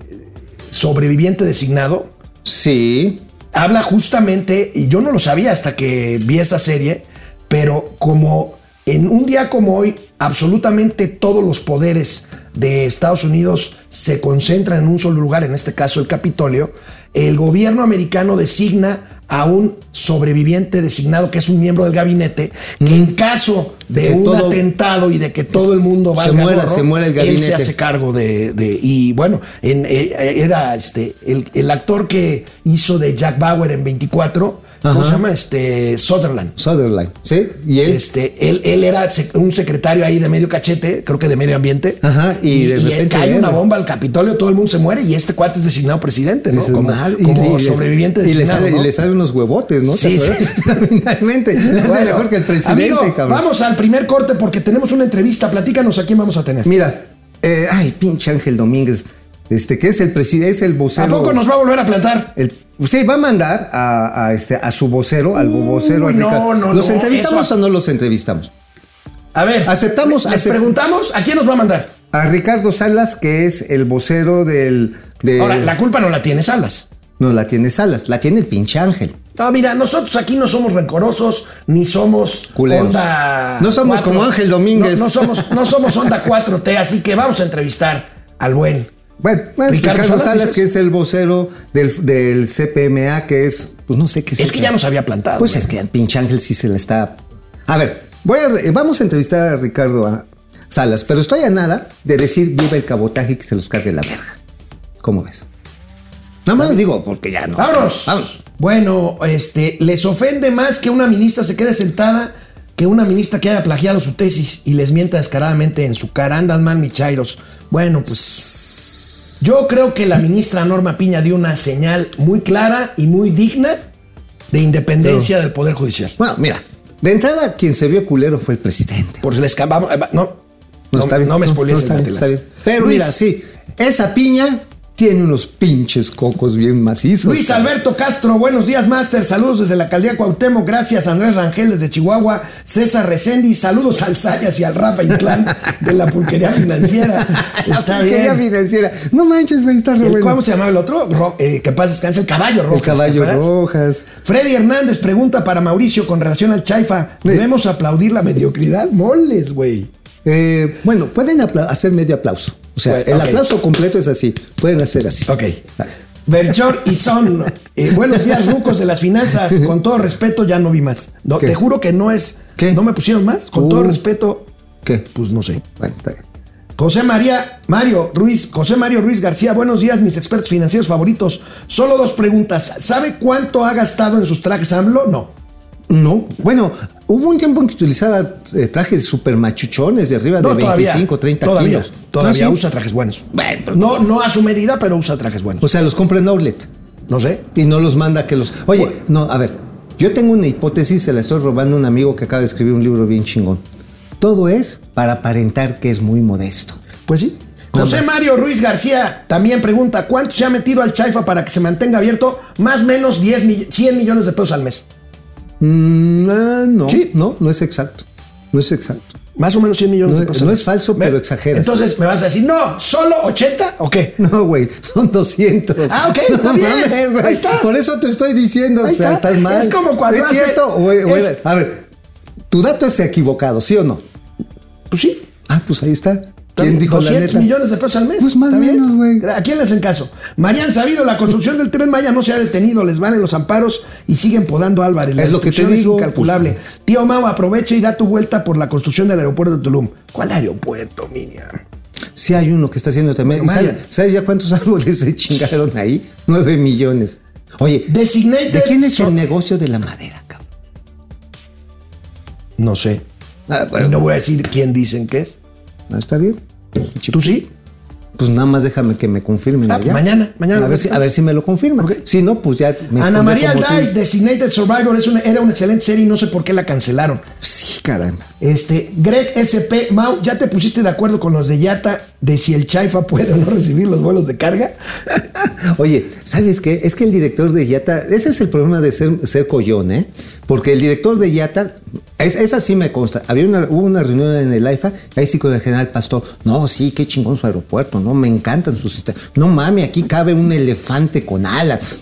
Sobreviviente Designado? Sí. Habla justamente, y yo no lo sabía hasta que vi esa serie, pero como en un día como hoy, absolutamente todos los poderes de Estados Unidos se concentran en un solo lugar, en este caso el Capitolio, el gobierno americano designa a un sobreviviente designado que es un miembro del gabinete que en caso de un atentado y de que todo el mundo Se valga muera, gorro, se muera el él se gabinete. hace cargo de, de- y bueno en- eh, era este el, el actor que hizo de Jack Bauer en 24 ¿cómo se llama? este Sutherland Sutherland, ¿sí? Y él. este él, él era un secretario ahí de medio cachete creo que de medio ambiente Ajá, y de él repente cae él- una bomba al Capitolio todo el mundo se muere y este cuate es designado presidente ¿no? Dices, como, "Madre", como y le- sobreviviente y le, designado sale, ¿no? y le salen unos huevotes, ¿no? Sí, ¿Te acuerdas? Finalmente, le hace Bueno, mejor que el presidente, amigo, cabrón. vamos al primer corte porque tenemos una entrevista platícanos a quién vamos a tener Mira, eh, ay, pinche Ángel Domínguez, este, que es el presidente, es el vocero. ¿A poco nos va a volver a plantar? el- sí, va a mandar a, a este, a su vocero, al vocero. no, Ricardo. no, ¿Los no, entrevistamos eso- o no los entrevistamos? A ver, Aceptamos, Les preguntamos a quién nos va a mandar. A Ricardo Salas, que es el vocero del. de- Ahora, la culpa no la tiene Salas. No la tiene Salas, la tiene el pinche Ángel. No, mira, nosotros aquí no somos rencorosos, ni somos Culeros. onda. No somos como Ángel Domínguez. No, no somos, no somos onda 4T, así que vamos a entrevistar al buen. Bueno, bueno, Ricardo Ricardo, Salas, que es el vocero del, del CPMA, que es, pues no sé qué Es que ya nos había plantado. Pues ¿no? es que al pinche Ángel sí se la está. A ver, voy a, re- vamos a entrevistar a Ricardo Salas, pero estoy a nada de decir viva el cabotaje y que se los cargue la verga. ¿Cómo ves? Nada más digo, porque ya no. ¡Vámonos! Vámonos. Bueno, este, les ofende más que una ministra se quede sentada que una ministra que haya plagiado su tesis y les mienta descaradamente en su cara. Andan mal, mi chairos. Bueno, pues. Yo creo que la ministra Norma Piña dio una señal muy clara y muy digna de independencia del Poder Judicial. Bueno, mira, de entrada quien se vio culero fue el presidente. Por les vamos, eh, no, no, está bien, no me spoilees está el bien, Gatilazo. está bien. Pero Luis- mira, sí, esa piña tiene unos pinches cocos bien macizos. Luis Alberto Castro, buenos días, Master. Saludos desde la alcaldía Cuauhtémoc. Gracias, Andrés Rangel desde Chihuahua. César Resendi, saludos al Sayas y al Rafa Inclán de la pulquería financiera. Está Porquería bien. financiera. No manches, güey, está re bueno. ¿Cómo se llamaba el otro? Ro- eh, que paz descanse, el caballo rojo. El caballo rojas. Freddy Hernández pregunta para Mauricio con relación al Chaifa. Sí. ¿Debemos aplaudir la mediocridad? Moles, güey. Eh, bueno, pueden hacer medio aplauso. O sea, Bueno, el ok. aplauso completo es así. Pueden hacer así. Ok. Belchor y Son, eh, buenos días, rucos de las finanzas. Con todo respeto, ya no vi más. No, ¿Qué? te juro que no es. ¿Qué? ¿No me pusieron más? Con Uh. todo respeto, ¿Qué? pues no sé. Bueno, está bien. José María, Mario Ruiz, José Mario Ruiz García, buenos días, mis expertos financieros favoritos. Solo dos preguntas. ¿Sabe cuánto ha gastado en sus trajes AMLO? No. No, bueno, hubo un tiempo en que utilizaba eh, trajes super machuchones de arriba de 25, 30 todavía, kilos. Todavía ¿Ah, usa trajes buenos. Bueno, pero- No, no a su medida, pero usa trajes buenos. O sea, los compra en outlet no sé. y no los manda que los. Oye, no, a ver, yo tengo una hipótesis, se la estoy robando a un amigo que acaba de escribir un libro bien chingón. Todo es para aparentar que es muy modesto. Pues sí. José. Mario Ruiz García también pregunta, ¿cuánto se ha metido al Chaifa para que se mantenga abierto? Más o menos 10 mill- 100 millones de pesos al mes. Mm, ah, no, Sí. no, no es exacto. No es exacto. Más o menos 100 millones No de al no es falso, pero exageras. Entonces me vas a decir, no, ¿solo 80 o qué? No, güey, son 200. Ah, ok, está No bien. mames, güey. Ahí está. Por eso te estoy diciendo, o sea, está. estás mal. Es como cuando ¿Es hace- cierto? es- A ver, tu dato es equivocado, ¿sí o no? Pues sí. Ah, pues ahí está. ¿Quién dijo la 200 neta? millones de pesos al mes. Pues más ¿Está o menos, güey. ¿A quién les hacen caso? Marían Sabido, la construcción del Tren Maya no se ha detenido, les valen los amparos y siguen podando a Álvarez. La Es lo que te digo, Es incalculable. pues. Tío Mau, aprovecha y da tu vuelta por la construcción del aeropuerto de Tulum. ¿Cuál aeropuerto, Miriam? Sí hay uno que está haciendo también. ¿Y. ¿Sabes, sabes ya cuántos árboles se chingaron ahí? Nueve millones. Oye, Designated. ¿de quién es so- el negocio de la madera, cabrón? No sé. Ah, Y bueno, no voy a decir quién dicen que es. Ah, está bien. ¿Tú sí? Pues nada más déjame que me confirmen Ah, allá. mañana, mañana A ver, si, a ver si me lo confirman. Ok. Si no, pues ya me Ana María. Alday, Designated Survivor, es una- era una excelente serie y no sé por qué la cancelaron. Sí, caramba. Este, Greg SP, Mau, ¿ya te pusiste de acuerdo con los de Yata de si el Chaifa puede o no recibir los vuelos de carga? Oye, ¿sabes qué? Es que el director de Yata, ese es el problema de ser, ser collón, ¿eh? Porque el director de Yata, es, esa sí me consta. Había una, hubo una reunión en el AIFA, ahí sí con el general Pastor. No, sí, qué chingón su aeropuerto, ¿no? Me encantan sus sistemas. No mames, aquí cabe un elefante con alas.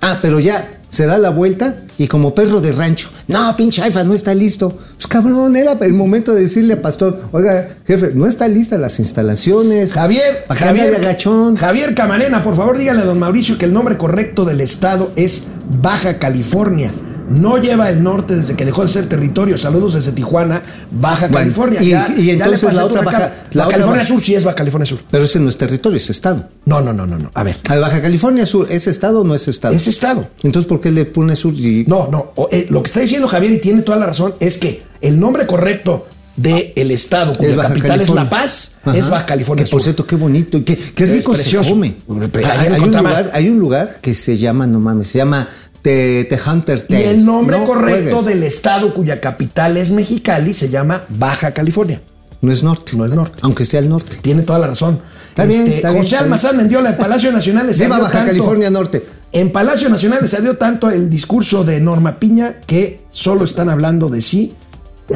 Ah, pero ya se da la vuelta y como perro de rancho. No, pinche AIFA, no está listo. Pues cabrón, era el momento de decirle a Pastor, oiga, jefe, no está lista las instalaciones. Javier, Javier, de agachón. Javier Camarena, por favor dígale a don Mauricio que el nombre correcto del estado es Baja California. No lleva el norte desde que dejó de ser territorio. Saludos desde Tijuana, Baja Bueno, California. y- Ya- entonces la otra. Baja- la Baja California Sur sí es Baja California Sur. Pero ese no es territorio, es estado. No, no, no, no, no. A ver, A Baja California Sur, ¿es estado o no es estado? es estado. Entonces, ¿por qué le pone sur y No, no. o, eh, lo que está diciendo Javier y tiene toda la razón es que el nombre correcto del estado cuya es capital California? es La Paz Ajá. es Baja California Que por Sur. cierto, qué bonito y qué, qué rico se come. Hay, hay un lugar, hay un lugar que se llama, no mames, se llama The Hunter Y Tales. el nombre No correcto juegues. del estado cuya capital es Mexicali se llama Baja California. No es norte. No es norte. Aunque sea el norte. Tiene toda la razón. Este, Está bien, está bien, José está Almazán Mendiola, en Palacio Nacional les Viva Baja tanto- California Norte. En Palacio Nacional les salió tanto el discurso de Norma Piña que solo están hablando de sí,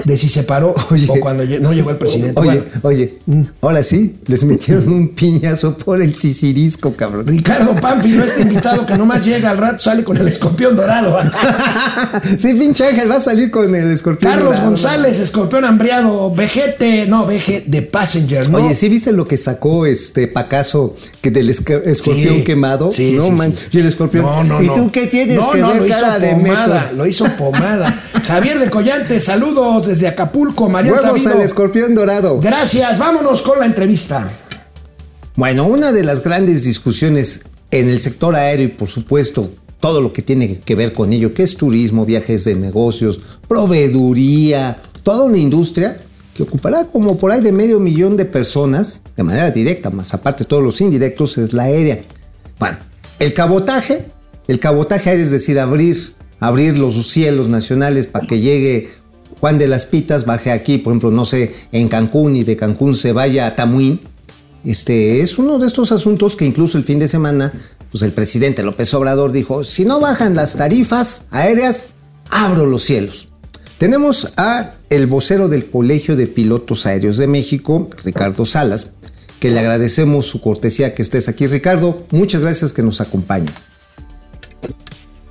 de si se paró Oye. o cuando no llegó el presidente. Oye, Bueno, Mm. oye, ahora sí, les metieron un piñazo por el sisirisco, cabrón. Ricardo Pánfilo, este invitado que nomás llega al rato sale con el escorpión dorado. sí, pinche Ángel, va a salir con el escorpión. Carlos dorado. González, escorpión hambriado, vejete, no, veje de Passenger, ¿no? Oye, ¿sí viste lo que sacó este Pacaso que del escorpión Sí, quemado? sí, no sí, man, y el escorpión. No, no, ¿Y no. tú qué tienes No, que no, ver lo hizo cara de pomada, metro? lo hizo pomada. Javier de Collante, saludos desde Acapulco, María Huevos Sabido. al escorpión dorado. Gracias, vámonos con la entrevista. Bueno, una de las grandes discusiones en el sector aéreo y por supuesto todo lo que tiene que ver con ello, que es turismo, viajes de negocios, proveeduría, toda una industria que ocupará como por ahí de medio millón de personas de manera directa, más aparte todos los indirectos, es la aérea. Bueno, el cabotaje, el cabotaje aéreo es decir, abrir, abrir los cielos nacionales para que llegue Juan de las Pitas, baje aquí, por ejemplo, no sé, en Cancún y de Cancún se vaya a Tamuín. Este es uno de estos asuntos que incluso el fin de semana, pues el presidente López Obrador dijo, si no bajan las tarifas aéreas, abro los cielos. Tenemos a el vocero del Colegio de Pilotos Aéreos de México, Ricardo Salas, que le agradecemos su cortesía que estés aquí. Ricardo, muchas gracias que nos acompañes.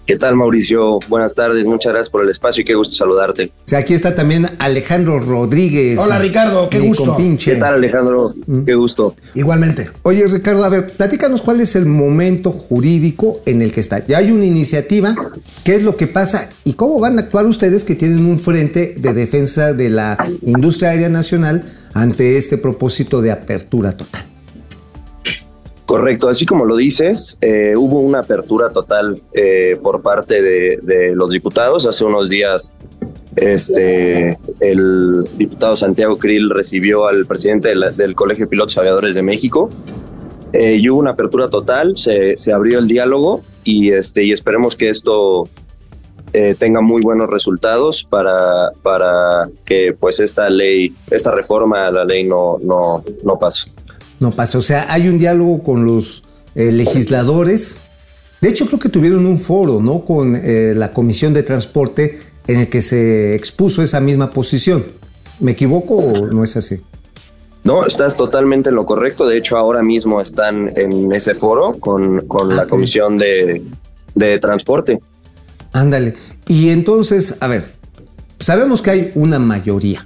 ¿Qué tal, Mauricio? Buenas tardes, muchas gracias por el espacio y qué gusto saludarte. Sea, aquí está también Alejandro Rodríguez. Hola, Ricardo, qué gusto. compinche. ¿Qué tal, Alejandro? Qué gusto. Igualmente. Oye, Ricardo, a ver, platícanos cuál es el momento jurídico en el que está. Ya hay una iniciativa, ¿qué es lo que pasa y cómo van a actuar ustedes que tienen un frente de defensa de la industria aérea nacional ante este propósito de apertura total? Correcto, así como lo dices, eh, hubo una apertura total eh, por parte de, los diputados. Hace unos días este, el diputado Santiago Krill recibió al presidente del, Colegio de Pilotos Aviadores de México eh, y hubo una apertura total, se, se abrió el diálogo y, este, y esperemos que esto tenga muy buenos resultados para, para que pues esta ley, esta reforma a la ley no, no, no pase. No pasa, o sea, hay un diálogo con los eh, legisladores. De hecho, creo que tuvieron un foro, ¿no? Con eh, la Comisión de Transporte en el que se expuso esa misma posición. ¿Me equivoco o no es así? No, estás totalmente en lo correcto. De hecho, ahora mismo están en ese foro con, con Ah, la. Comisión de, de Transporte. Ándale. Y entonces, a ver, sabemos que hay una mayoría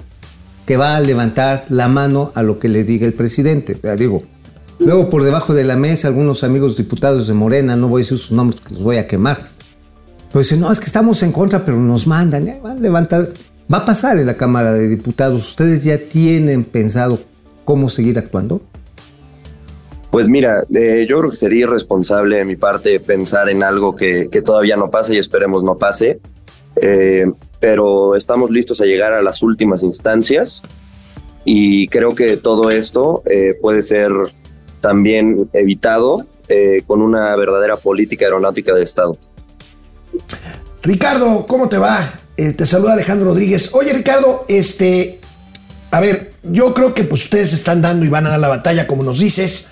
que va a levantar la mano a lo que le diga el presidente. Ya digo, luego por debajo de la mesa algunos amigos diputados de Morena, no voy a decir sus nombres los voy a quemar, pero dicen, no, es que estamos en contra, pero nos mandan, van a levantar. Va a pasar en la Cámara de Diputados. ¿Ustedes ya tienen pensado cómo seguir actuando? Pues mira, eh, yo creo que sería irresponsable de mi parte pensar en algo que, que todavía no pase y esperemos no pase. Eh, pero estamos listos a llegar a las últimas instancias y creo que todo esto eh, puede ser también evitado eh, con una verdadera política aeronáutica de Estado. Ricardo, ¿cómo te va? Eh, te saluda Alejandro Rodríguez. Oye, Ricardo, este, a ver, yo creo que pues ustedes están dando y van a dar la batalla, como nos dices,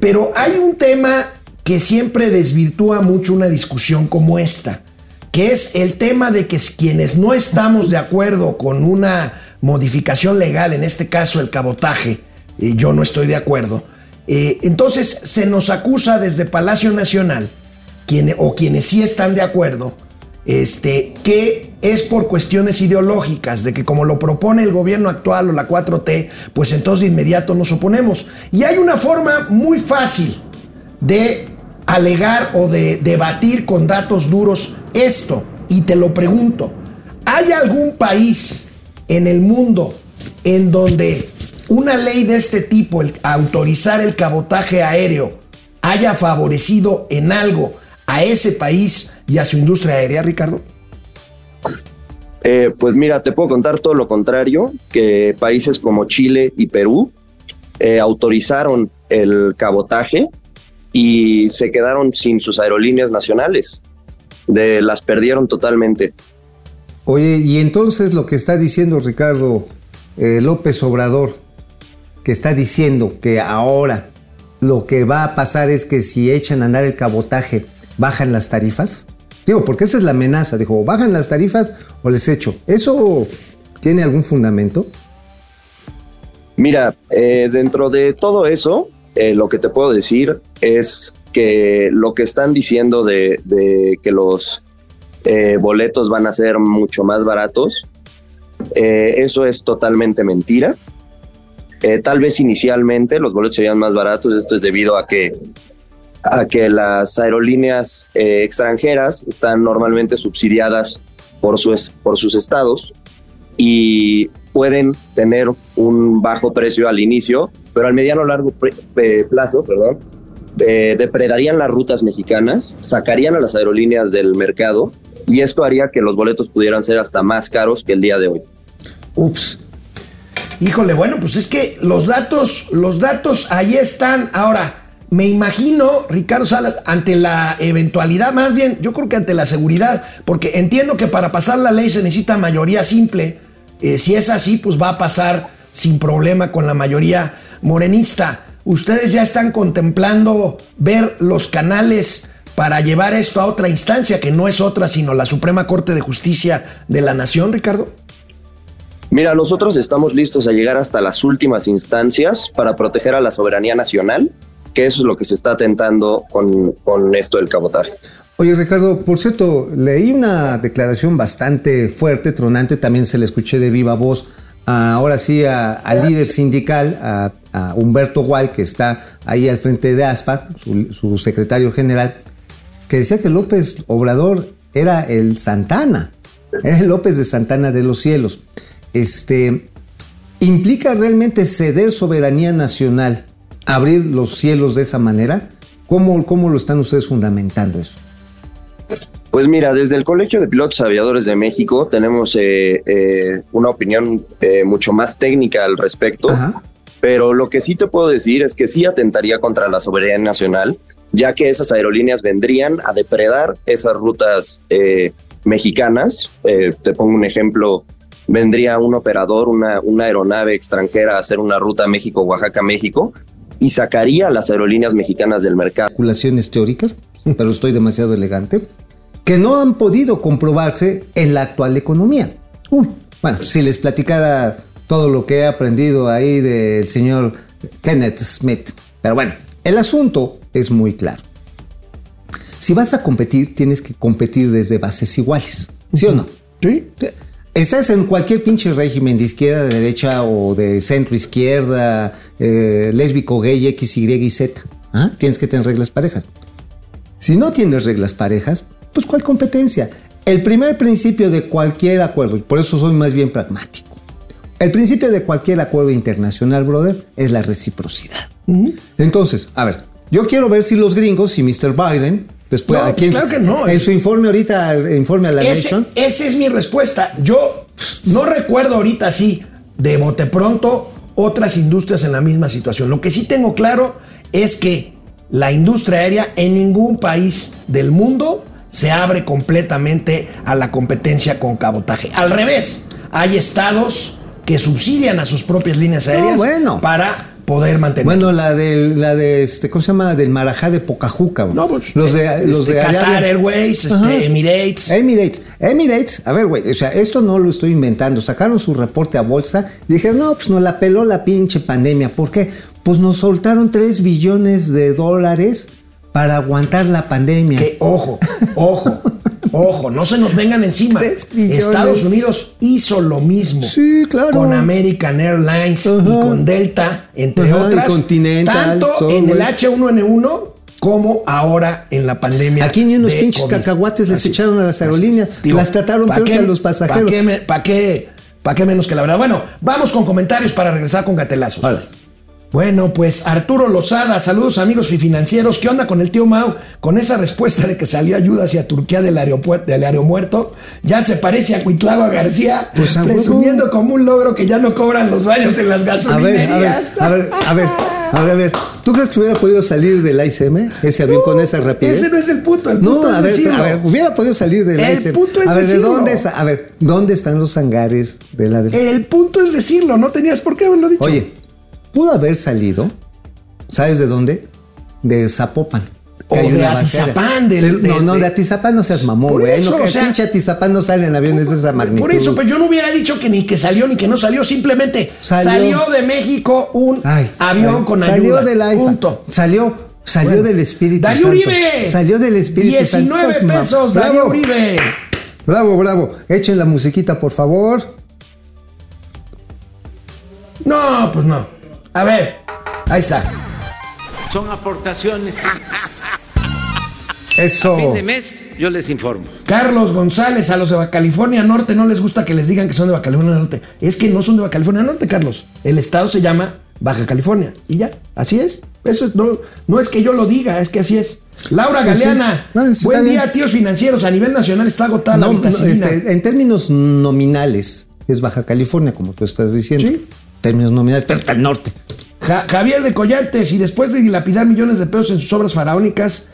pero hay un tema que siempre desvirtúa mucho una discusión como esta, que es el tema de que quienes no estamos de acuerdo con una modificación legal, en este caso el cabotaje, yo no estoy de acuerdo, eh, entonces se nos acusa desde Palacio Nacional, quien- o quienes sí están de acuerdo, este, que es por cuestiones ideológicas, de que como lo propone el gobierno actual o la 4T, pues entonces de inmediato nos oponemos. Y hay una forma muy fácil de alegar o de debatir con datos duros esto, y te lo pregunto, ¿hay algún país en el mundo en donde una ley de este tipo, el autorizar el cabotaje aéreo, haya favorecido en algo a ese país y a su industria aérea, Ricardo? Eh, pues mira, te puedo contar todo lo contrario, que países como Chile y Perú eh, autorizaron el cabotaje y se quedaron sin sus aerolíneas nacionales. De, las perdieron totalmente. Oye, y entonces lo que está diciendo Ricardo eh, López Obrador, que está diciendo que ahora lo que va a pasar es que si echan a andar el cabotaje, bajan las tarifas. Digo, porque esa es la amenaza. Dijo, bajan las tarifas o les echo. ¿Eso tiene algún fundamento? Mira, eh, dentro de todo eso, eh, lo que te puedo decir es que lo que están diciendo de, que los eh, boletos van a ser mucho más baratos, eh, eso es totalmente mentira. Tal vez inicialmente los boletos serían más baratos, esto es debido a que, a que las aerolíneas extranjeras están normalmente subsidiadas por, su por sus estados y pueden tener un bajo precio al inicio, pero al mediano o largo plazo, perdón, eh, depredarían las rutas mexicanas, sacarían a las aerolíneas del mercado y esto haría que los boletos pudieran ser hasta más caros que el día de hoy. Ups. Híjole, bueno, pues es que los datos, los datos ahí están. Ahora, me imagino, Ricardo Salas, ante la eventualidad, más bien, yo creo que ante la seguridad, porque entiendo que para pasar la ley se necesita mayoría simple. Eh, si es así, pues va a pasar sin problema con la mayoría morenista. ¿Ustedes ya están contemplando ver los canales para llevar esto a otra instancia, que no es otra, sino la Suprema Corte de Justicia de la Nación, Ricardo? Mira, nosotros estamos listos a llegar hasta las últimas instancias para proteger a la soberanía nacional, que eso es lo que se está atentando con, con esto del cabotaje. Oye, Ricardo, por cierto, leí una declaración bastante fuerte, tronante, también se le escuché de viva voz, ahora sí, al líder sindical, a, Humberto Gual, que está ahí al frente de ASPA, su, su secretario general, que decía que López Obrador era el Santana, era el López de Santana de los cielos. Este, ¿Implica realmente ceder soberanía nacional abrir los cielos de esa manera? ¿Cómo, cómo lo están ustedes fundamentando eso? Pues mira, desde el Colegio de Pilotos Aviadores de México tenemos eh, eh, una opinión eh, mucho más técnica al respecto, Ajá. pero lo que sí te puedo decir es que sí atentaría contra la soberanía nacional, ya que esas aerolíneas vendrían a depredar esas rutas eh, mexicanas. Eh, te pongo un ejemplo, vendría un operador, una, una aeronave extranjera a hacer una ruta México-Oaxaca-México y sacaría a las aerolíneas mexicanas del mercado. Calculaciones teóricas, pero estoy demasiado elegante, que no han podido comprobarse en la actual economía. Uy, bueno, si les platicara todo lo que he aprendido ahí del señor Kenneth Smith. Pero bueno, el asunto es muy claro. Si vas a competir, tienes que competir desde bases iguales. ¿Sí o no? Sí. Estás en cualquier pinche régimen de izquierda, de derecha o de centro izquierda, eh, lésbico, gay, X, Y y Z. ¿ah? Tienes que tener reglas parejas. Si no tienes reglas parejas, pues ¿cuál competencia? El primer principio de cualquier acuerdo, por eso soy más bien pragmático. El principio de cualquier acuerdo internacional, brother, es la reciprocidad. Entonces, a ver, yo quiero ver si los gringos, si Mr. Biden, después No, aquí en, claro que no. en su informe ahorita, el informe a la Ese- Nation, esa es mi respuesta. Yo no recuerdo ahorita así, de bote pronto, otras industrias en la misma situación. Lo que sí tengo claro es que la industria aérea en ningún país del mundo se abre completamente a la competencia con cabotaje. Al revés, hay estados que subsidian a sus propias líneas aéreas bueno. para poder mantener. Bueno, la del, la de este, ¿cómo se llama? Del Marajá de Pocajuca. No, pues, los de, eh, los este, de Qatar Arabia. Airways, este. Emirates. Emirates. Emirates, a ver, güey, o sea, esto no lo estoy inventando. Sacaron su reporte a bolsa y dijeron, no, pues nos la peló la pinche pandemia. ¿Por qué? Pues nos soltaron 3 billones de dólares para aguantar la pandemia. Que, ojo, ojo, ojo, no se nos vengan encima. Estados Unidos hizo lo mismo. Sí, claro. Con American Airlines y con Delta, entre Ajá, y otras. Continental, Tanto en el Southwest. H1N1 como ahora en la pandemia. Aquí ni unos pinches COVID. cacahuates les Así echaron a las aerolíneas. Digo, Las trataron ¿pa' peor qué- que a los pasajeros. ¿Para qué, pa' qué, pa' qué menos que la verdad? Bueno, vamos con comentarios para regresar con gatelazos. Órale. Bueno, pues Arturo Lozada, saludos amigos financieros. ¿Qué onda con el tío Mau? Con esa respuesta de que salió ayuda hacia Turquía del aeropuerto, del aeromuerto, ya se parece a Cuitlava García, Pues, a presumiendo como un logro que ya no cobran los baños en las A gasolinerías. a ver, a ver, a ver, a ver, a ver. ¿Tú crees que hubiera podido salir del ICM ese avión con esa rapidez? Ese no es el punto, el No, punto a es ver, decirlo. a ver, hubiera podido salir del El ICM. punto es a ver, ¿de dónde A ver, ¿dónde están los hangares de la de- El punto es decirlo, no tenías por qué haberlo dicho. Oye, pudo haber salido, ¿sabes de dónde? De Zapopan. que O hay de una Atizapán, del- no, de- no, de de- Atizapán no seas mamón, güey. eso, No, o sea- pinche Atizapán no salen aviones de esa magnitud. Por eso, pero yo no hubiera dicho que ni que salió ni que no salió, simplemente Salió. salió, de México un Ay, avión ay, con salió ayuda. del AIFA. Punto. Salió, salió Bueno. del Espíritu Darío Santo. Uribe. Salió del Espíritu 19 Santo. Pesos, Bravo. Darío Uribe. Bravo, bravo. Echen la musiquita, por favor. No, pues no. A ver, ahí está. Son aportaciones. Eso. Fin de mes yo les informo. Carlos González, a los de Baja California Norte no les gusta que les digan que son de Baja California Norte. Es que no son de Baja California Norte, Carlos. El estado se llama Baja California. Y ya, así es. Eso es- no, no es que yo lo diga, es que así es. Laura Pues sí. Galeana, No, sí, está buen día, bien. tíos financieros. A nivel nacional está agotada No, la no, este, en términos nominales, es Baja California, como tú estás diciendo. Sí. Términos nominales, pero está al norte. Ja- Javier de Collantes, y después de dilapidar millones de pesos en sus obras faraónicas,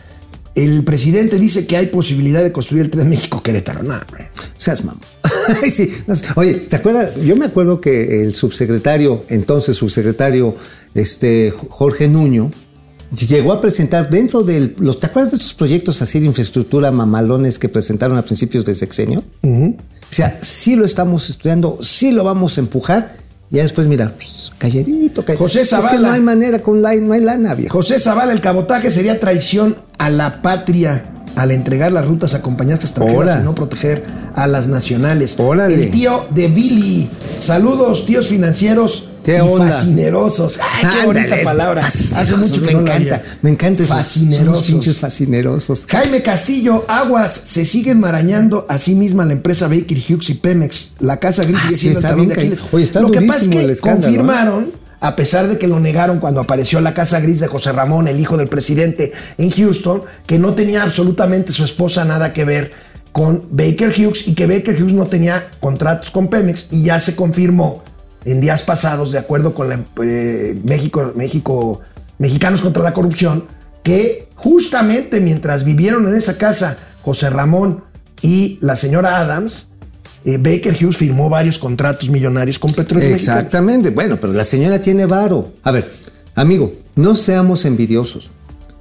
el presidente dice que hay posibilidad de construir el tren México-Querétaro. No, hombre. Seas mamón. Sí. Oye, ¿te acuerdas? Yo me acuerdo que el subsecretario, entonces subsecretario este, Jorge Nuño, llegó a presentar dentro de los. ¿Te acuerdas de estos proyectos así de infraestructura mamalones que presentaron a principios de sexenio? O sea, sí lo estamos estudiando, sí lo vamos a empujar. Y ya después, mira, calladito, calladito. José Es que Zavala. no hay manera con la, no hay lana, viejo. José Zavala, el cabotaje sería traición a la patria al entregar las rutas acompañadas extranjeras Hola. y no proteger a las nacionales. Órale. El tío de Billy. Saludos, tíos financieros. ¿Qué y onda? Fascinerosos. Ay, qué Ándale, bonita palabra. Hace mucho que me no encanta, me encanta eso. Fascinerosos. Pinches fascinerosos. Jaime Castillo, aguas, se siguen marañando a sí misma la empresa Baker Hughes y Pemex. La casa gris Ah, sigue sí, siendo el está bien de. Oye, está Lo que pasa es que ¿eh? confirmaron a pesar de que lo negaron cuando apareció la Casa Gris de José Ramón, el hijo del presidente en Houston, que no tenía absolutamente su esposa nada que ver con Baker Hughes y que Baker Hughes no tenía contratos con Pemex y ya se confirmó en días pasados, de acuerdo con la, eh, México, México, Mexicanos contra la Corrupción, que justamente mientras vivieron en esa casa José Ramón y la señora Adams, eh, Baker Hughes firmó varios contratos millonarios con Petróleos Mexicanos. Exactamente. Bueno, pero la señora tiene varo. A ver, amigo, no seamos envidiosos.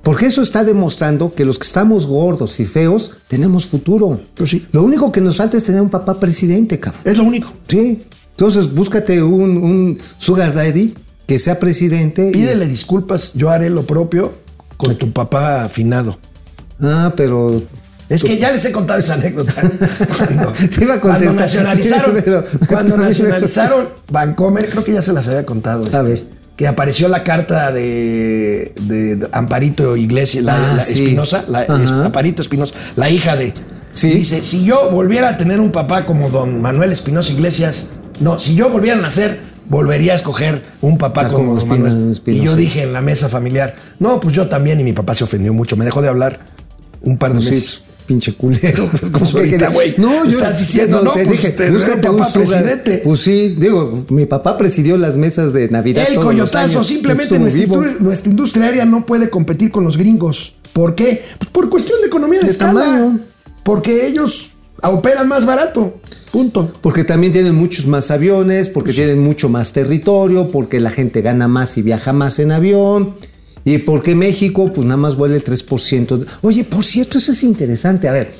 Porque eso está demostrando que los que estamos gordos y feos tenemos futuro. Pues sí. Lo único que nos falta es tener un papá presidente, cabrón. Es lo único. Sí. Entonces, búscate un, un sugar daddy que sea presidente. y- Pídele disculpas, yo haré lo propio con tu papá afinado. Ah, pero... Es que ya les he contado esa anécdota. Cuando, Te iba a cuando nacionalizaron, pero- cuando nacionalizaron Bancomer, creo que ya se las había contado. este, A ver. Que apareció la carta de, de- Amparito Iglesias, la, Ah, la sí. Espinosa, la Ajá. es- Amparito Espinosa, la hija de. Sí. Dice: si yo volviera a tener un papá como don Manuel Espinosa Iglesias, no, si yo volviera a nacer, volvería a escoger un papá Ah, como, como Manuel. Espinosa. Y yo dije en la mesa familiar, no, pues yo también, y mi papá se ofendió mucho, me dejó de hablar un par de Sí, meses. Pinche culero. Pues ¿Qué ahorita, querías? güey, No, yo estás diciendo, no, te pues, dije, te- búscate un papá presidente. Pues sí, digo, mi papá presidió las mesas de Navidad. El todos los coyotazo, años. simplemente nuestra, industria, nuestra industria aérea no puede competir con los gringos. ¿Por qué? Pues por cuestión de economía de, De escala. tamaño. Porque ellos operan más barato. Punto. Porque también tienen muchos más aviones, porque tienen mucho más territorio, porque la gente gana más y viaja más en avión. Y porque México, pues nada más vuela el 3%. de- Oye, por cierto, eso es interesante. A ver,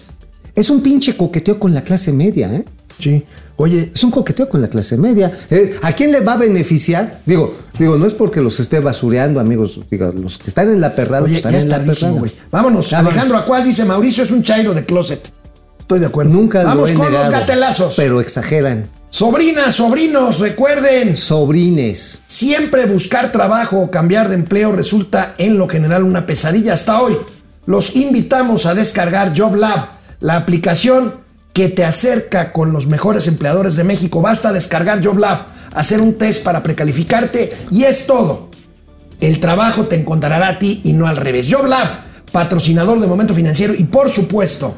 es un pinche coqueteo con la clase media, ¿eh? Sí. Oye, Es un coqueteo con la clase media. Eh, ¿A quién le va a beneficiar? Digo, digo, no es porque los esté basureando, amigos. Digo, los que están en la perrada, oye pues están ya en la perrada. güey. Vámonos. Alejandro Acuaz dice, Mauricio es un chairo de closet. Estoy de acuerdo. Nunca Vamos lo he con negado. los gatelazos. Pero exageran. Sobrinas, sobrinos, recuerden. Sobrines. Siempre buscar trabajo o cambiar de empleo resulta en lo general una pesadilla hasta hoy. Los invitamos a descargar JobLab, la aplicación que te acerca con los mejores empleadores de México. Basta descargar JobLab, hacer un test para precalificarte y es todo. El trabajo te encontrará a ti y no al revés. JobLab, patrocinador de Momento Financiero y por supuesto,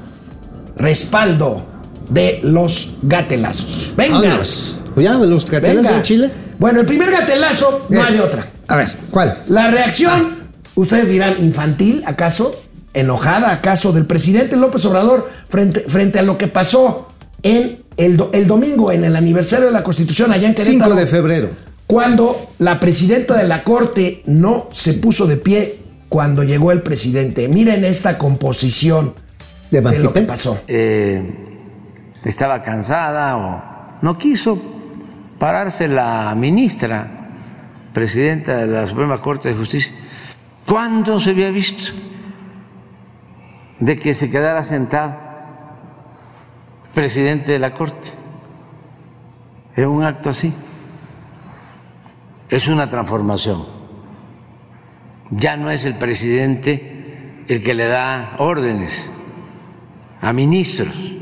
respaldo de los gatelazos. Venga. Oye, los Venga. de Chile. Bueno, el primer gatelazo no Eh. hay de otra. A ver, ¿cuál? La reacción, ustedes dirán, infantil, ¿acaso? ¿Enojada, acaso? Del presidente López Obrador frente, frente a lo que pasó en el, do- el domingo, en el aniversario de la Constitución allá en Querétaro. 5 de febrero. Cuando la presidenta de la Corte no se puso de pie cuando llegó el presidente. Miren esta composición ¿De de lo que pasó. eh, estaba cansada o no quiso pararse la ministra, presidenta de la Suprema Corte de Justicia. ¿Cuándo se había visto de que se quedara sentado presidente de la Corte en un acto así? Es una transformación. Ya no es el presidente el que le da órdenes a ministros.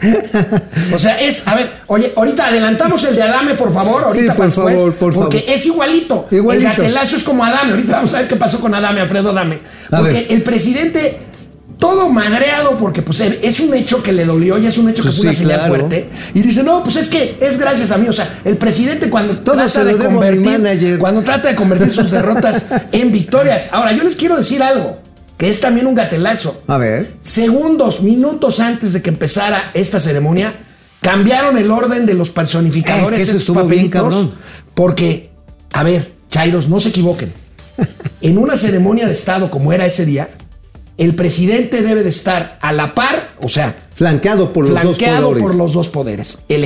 O sea, es, a ver, oye, ahorita adelantamos el de Adame, por favor, ahorita Sí, por después, favor, por porque favor. es igualito. Igualito. El gatelazo es como Adame. Ahorita vamos a ver qué pasó con Adame, Alfredo Adame. Porque el presidente, todo madreado, porque pues es un hecho que le dolió y es un hecho que Pues fue una señal claro. fuerte. Y dice, no, pues es que es gracias a mí. O sea, el presidente cuando Todo trata de convertir, cuando trata de convertir sus derrotas en victorias. Ahora, yo les quiero decir algo, que es también un gatelazo A ver. segundos, minutos antes de que empezara esta ceremonia, cambiaron el orden de los personificadores Es que eso bien cabrón. porque, a ver, Chairos, no se equivoquen. En una ceremonia de Estado como era ese día, el presidente debe de estar a la par, o sea, Flanqueado por los dos flanqueado poderes. por los dos poderes, el,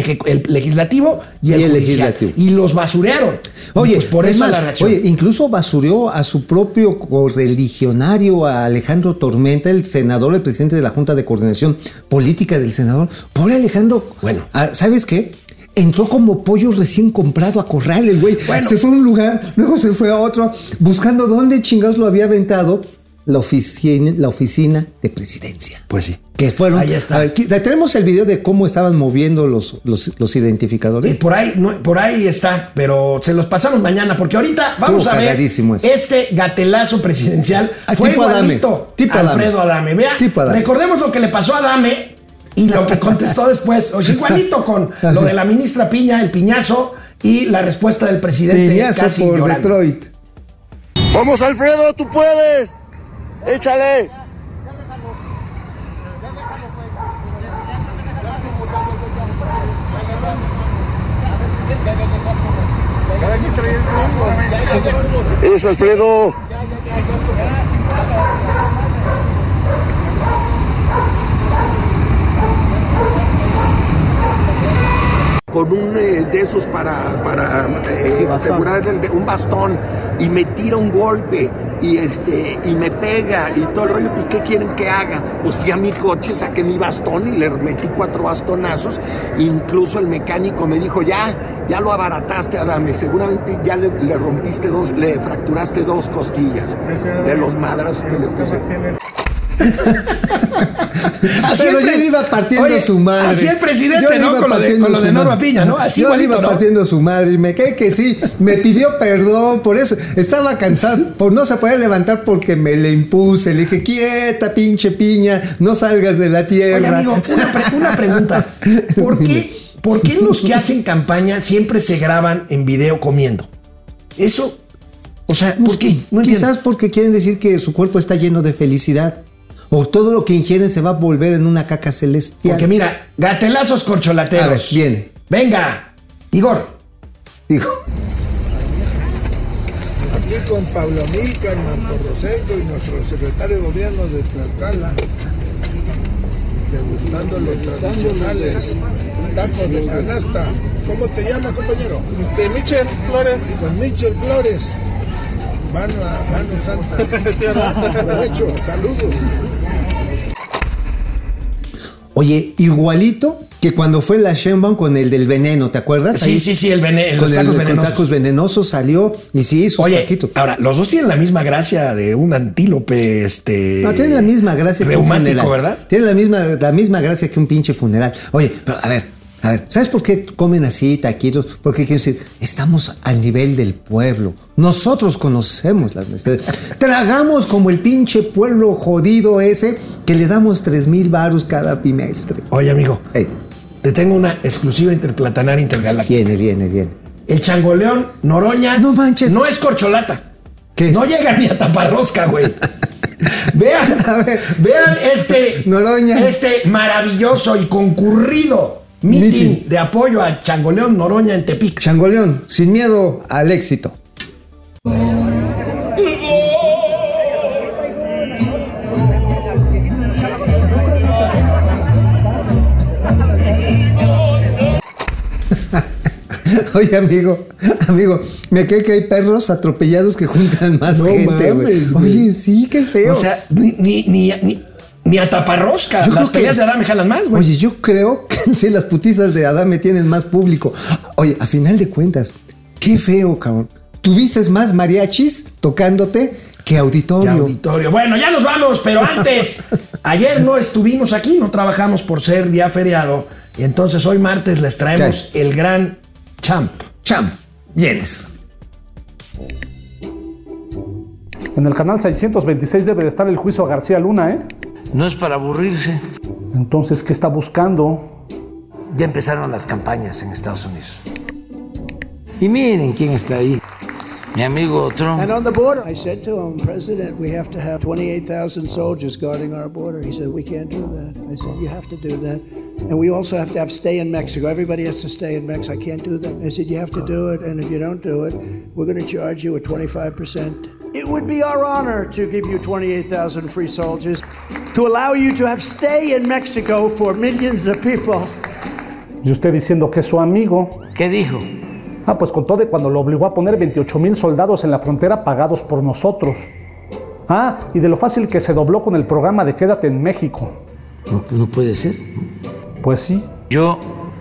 legislativo y el, Y el legislativo. Y los basurearon. Oye, pues por es eso más, la reacción. Oye, incluso basurió a su propio correligionario, a Alejandro Tormenta, el senador, el presidente de la Junta de Coordinación Política del senador. Pobre Alejandro. Bueno. ah, ¿sabes qué? Entró como pollo recién comprado a corral el güey. Bueno. Se fue a un lugar, luego se fue a otro, buscando dónde chingados lo había aventado la oficina, la oficina de presidencia. Pues sí. Que fueron. Ahí está. A ver, tenemos el video de cómo estaban moviendo los, los, los Y identificadores. por ahí, no- por ahí está, pero se los pasamos mañana, porque ahorita vamos a ver este gatelazo presidencial. Ah, fue tipo Adame. Tipo a Adame. Alfredo Adame. Vea, Tipo Adame. recordemos lo que le pasó a Adame y lo que contestó después. O sea, igualito con lo de la ministra Piña, el piñazo, y la respuesta del presidente Piñazo casi por llorando. Detroit. Vamos Alfredo, tú puedes. Échale. Eso Alfredo. Con un eh, de esos para, para eh, asegurar el de- un bastón y me tira un golpe y este y me pega y todo el rollo, pues ¿qué quieren que haga? Pues fui a mi coche, saqué mi bastón y le metí cuatro bastonazos. Incluso el mecánico me dijo, ya, ya lo abarataste, Adame, seguramente ya le, le rompiste dos, le fracturaste dos costillas de los madras que le puse". Así Pero yo le iba partiendo Oye, su madre. Así el presidente, Yo ¿no? iba Con lo de, partiendo con lo de su Norma madre. Piña, ¿no? Así Yo le iba ¿no? partiendo su madre y me cae que sí. Me pidió perdón por eso. Estaba cansado por no se podía levantar porque me le impuse. Le dije, quieta, pinche piña, no salgas de la Oye, tierra. amigo, una, pre- una pregunta. ¿Por qué, ¿Por qué los que hacen campaña siempre se graban en video comiendo? Eso, o sea, ¿por qué? No entiendo. Quizás porque quieren decir que su cuerpo está lleno de felicidad. O todo lo que ingieren se va a volver en una caca celestial. Porque mira, gatelazos corcholateros. A ver, viene. Venga, Igor. Digo, Aquí con Pablo Milcar, Marco Rosendo y nuestro secretario de gobierno de Tlaxcala, degustando los tradicionales tacos de canasta. ¿Cómo te llamas, compañero? Este, Michel Flores. Con Michel Flores. Mano, mano santa. Provecho, saludos. oye, igualito que cuando fue la Sheinbaum con el del veneno, ¿te acuerdas? Sí, sí, sí, el vene- los con tacos el, con venenosos. tacos venenosos salió y sí, sus Oye, taquitos. ahora, los dos tienen la misma gracia de un antílope, este... No, tiene la misma gracia que un reumático, funeral. ¿verdad? Tiene la misma, la misma gracia que un pinche funeral. Oye, pero a ver, a ver, ¿sabes por qué comen así taquitos? Porque quiero decir, estamos al nivel del pueblo. Nosotros conocemos las necesidades. Tragamos como el pinche pueblo jodido ese que le damos tres mil varos cada bimestre. Oye, amigo, te tengo una exclusiva interplatanaria intergaláctica. viene, viene, viene. El changoleón Noroña No manches. no es corcholata. ¿Qué es? No llega ni a taparrosca, güey. vean, A ver. vean este, Noroña. este maravilloso y concurrido meeting, de apoyo a Changoleón Noroña en Tepic. Changoleón, sin miedo al éxito. Oye, amigo, amigo, me cae que hay perros atropellados que juntan más No gente, mames. Oye, sí, qué feo. O sea, ni, ni, ni, ni, ni a taparrosca. Yo Las creo que- peleas de Adame jalan más, güey. Oye, yo creo que sí, las putizas de Adame tienen más público. Oye, a final de cuentas, qué feo, cabrón. Tuviste más mariachis tocándote que auditorio. auditorio. Bueno, ya nos vamos, pero antes, ayer no estuvimos aquí, no trabajamos por ser día feriado. Y entonces hoy martes les traemos el gran champ. Cham, vienes. En el canal 626 debe de estar el juicio a García Luna, ¿eh? No es para aburrirse. Entonces, ¿qué está buscando? Ya empezaron las campañas en Estados Unidos. Y miren quién está ahí. Mi amigo Trump. And on the border, I said to him, President, we have to have 28,000 soldiers guarding our border. He said, we can't do that. I said, you have to do that. And we also have to have stay in Mexico. Everybody has to stay in Mexico. I can't do that. I said, you have to do it. And if you don't do it, we're going to charge you a 25%. It would be our honor to give you 28,000 free soldiers to allow you to have stay in Mexico for millions of people. Y usted diciendo que es su amigo. ¿Qué dijo? Ah, pues con todo de cuando lo obligó a poner 28 mil soldados en la frontera pagados por nosotros. Ah, y de lo fácil que se dobló con el programa de Quédate en México. No, no puede ser. Pues sí. Yo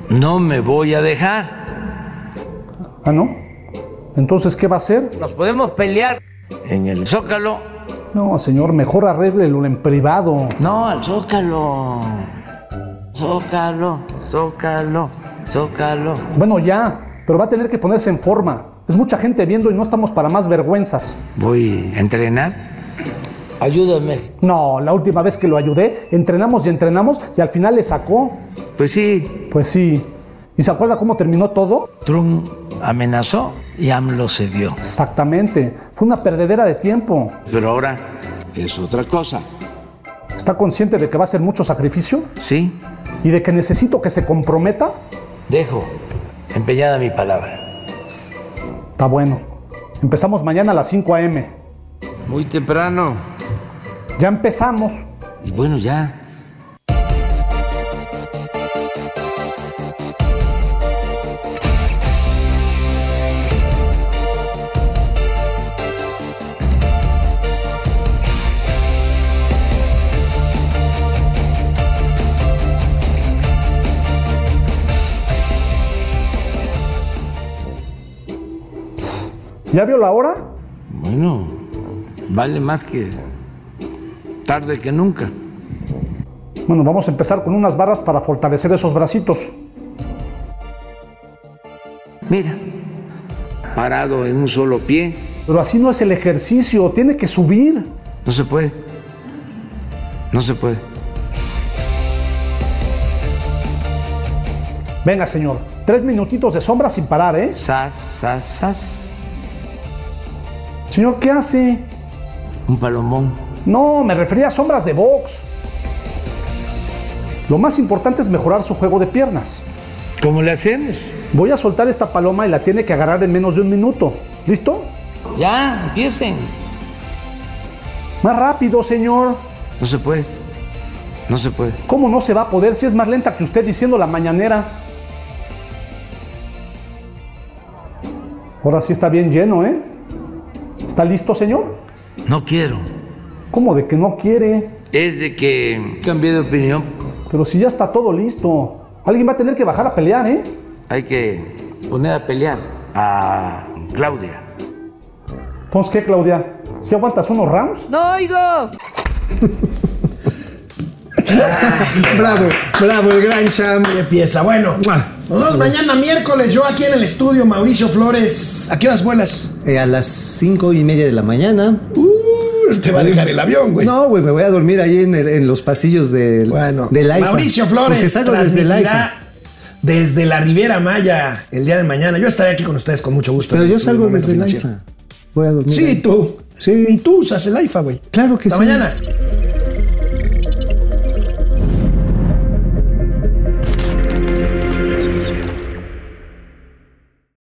no me voy a dejar. Ah, ¿no? Entonces, ¿qué va a hacer? Nos podemos pelear en el Zócalo No, señor, mejor arréglelo en privado. No, al Zócalo. Zócalo, Zócalo, Zócalo. Bueno, ya, pero va a tener que ponerse en forma. Es mucha gente viendo y no estamos para más vergüenzas. Voy a entrenar. Ayúdame. No, la última vez que lo ayudé, entrenamos y entrenamos y al final le sacó. Pues sí, Pues sí. ¿Y se acuerda cómo terminó todo? Trump amenazó y AMLO cedió. Exactamente. Fue una perdedera de tiempo. Pero ahora es otra cosa. ¿Está consciente de que va a ser mucho sacrificio? ¿Sí? ¿Y de que necesito que se comprometa? Dejo empeñada mi palabra. Está bueno. Empezamos mañana a las 5 a.m. Muy temprano. Ya empezamos. Y bueno, ya. ¿Ya vio la hora? Bueno, vale más que tarde que nunca. Bueno, vamos a empezar con unas barras para fortalecer esos bracitos. Mira, parado en un solo pie, Pero así no es el ejercicio, tiene que subir. no se puede. No se puede. Venga, señor. Tres minutitos de sombra sin parar, ¿eh? Sas, sas, sas. Señor, ¿qué hace? Un palomón. No, me refería a sombras de box. Lo más importante es mejorar su juego de piernas. ¿Cómo le hacemos? Voy a soltar esta paloma y la tiene que agarrar en menos de un minuto. ¿Listo? Ya, empiecen. Más rápido, señor. No se puede. No se puede. ¿Cómo no se va a poder si es más lenta que usted diciendo la mañanera? Ahora sí está bien lleno, ¿eh? ¿Está listo, señor? No quiero. ¿Cómo de que no quiere? Es de que cambié de opinión. Pero si ya está todo listo. Alguien va a tener que bajar a pelear, ¿eh? Hay que poner a pelear a Claudia. Entonces, ¿qué, Claudia? ¿Si aguantas unos rounds? ¡No oigo! bravo, bravo, el gran champ. Y empieza. Bueno, nos vemos mañana miércoles. Yo aquí en el estudio, Mauricio Flores. ¿A qué horas vuelas? Eh, a las cinco y media de la mañana. Uh, te va a dejar el avión, güey. No, güey, me voy a dormir ahí en, el- en los pasillos del, Bueno, del IFA. Mauricio Porque Flores salgo desde el IFA. desde la Riviera Maya el día de mañana. Yo estaré aquí con ustedes con mucho gusto. Pero yo estudio salgo desde el. IFA. Voy a dormir. Sí, ahí. tú. Sí. Y tú usas el IFA, güey. Claro que Hasta sí. mañana.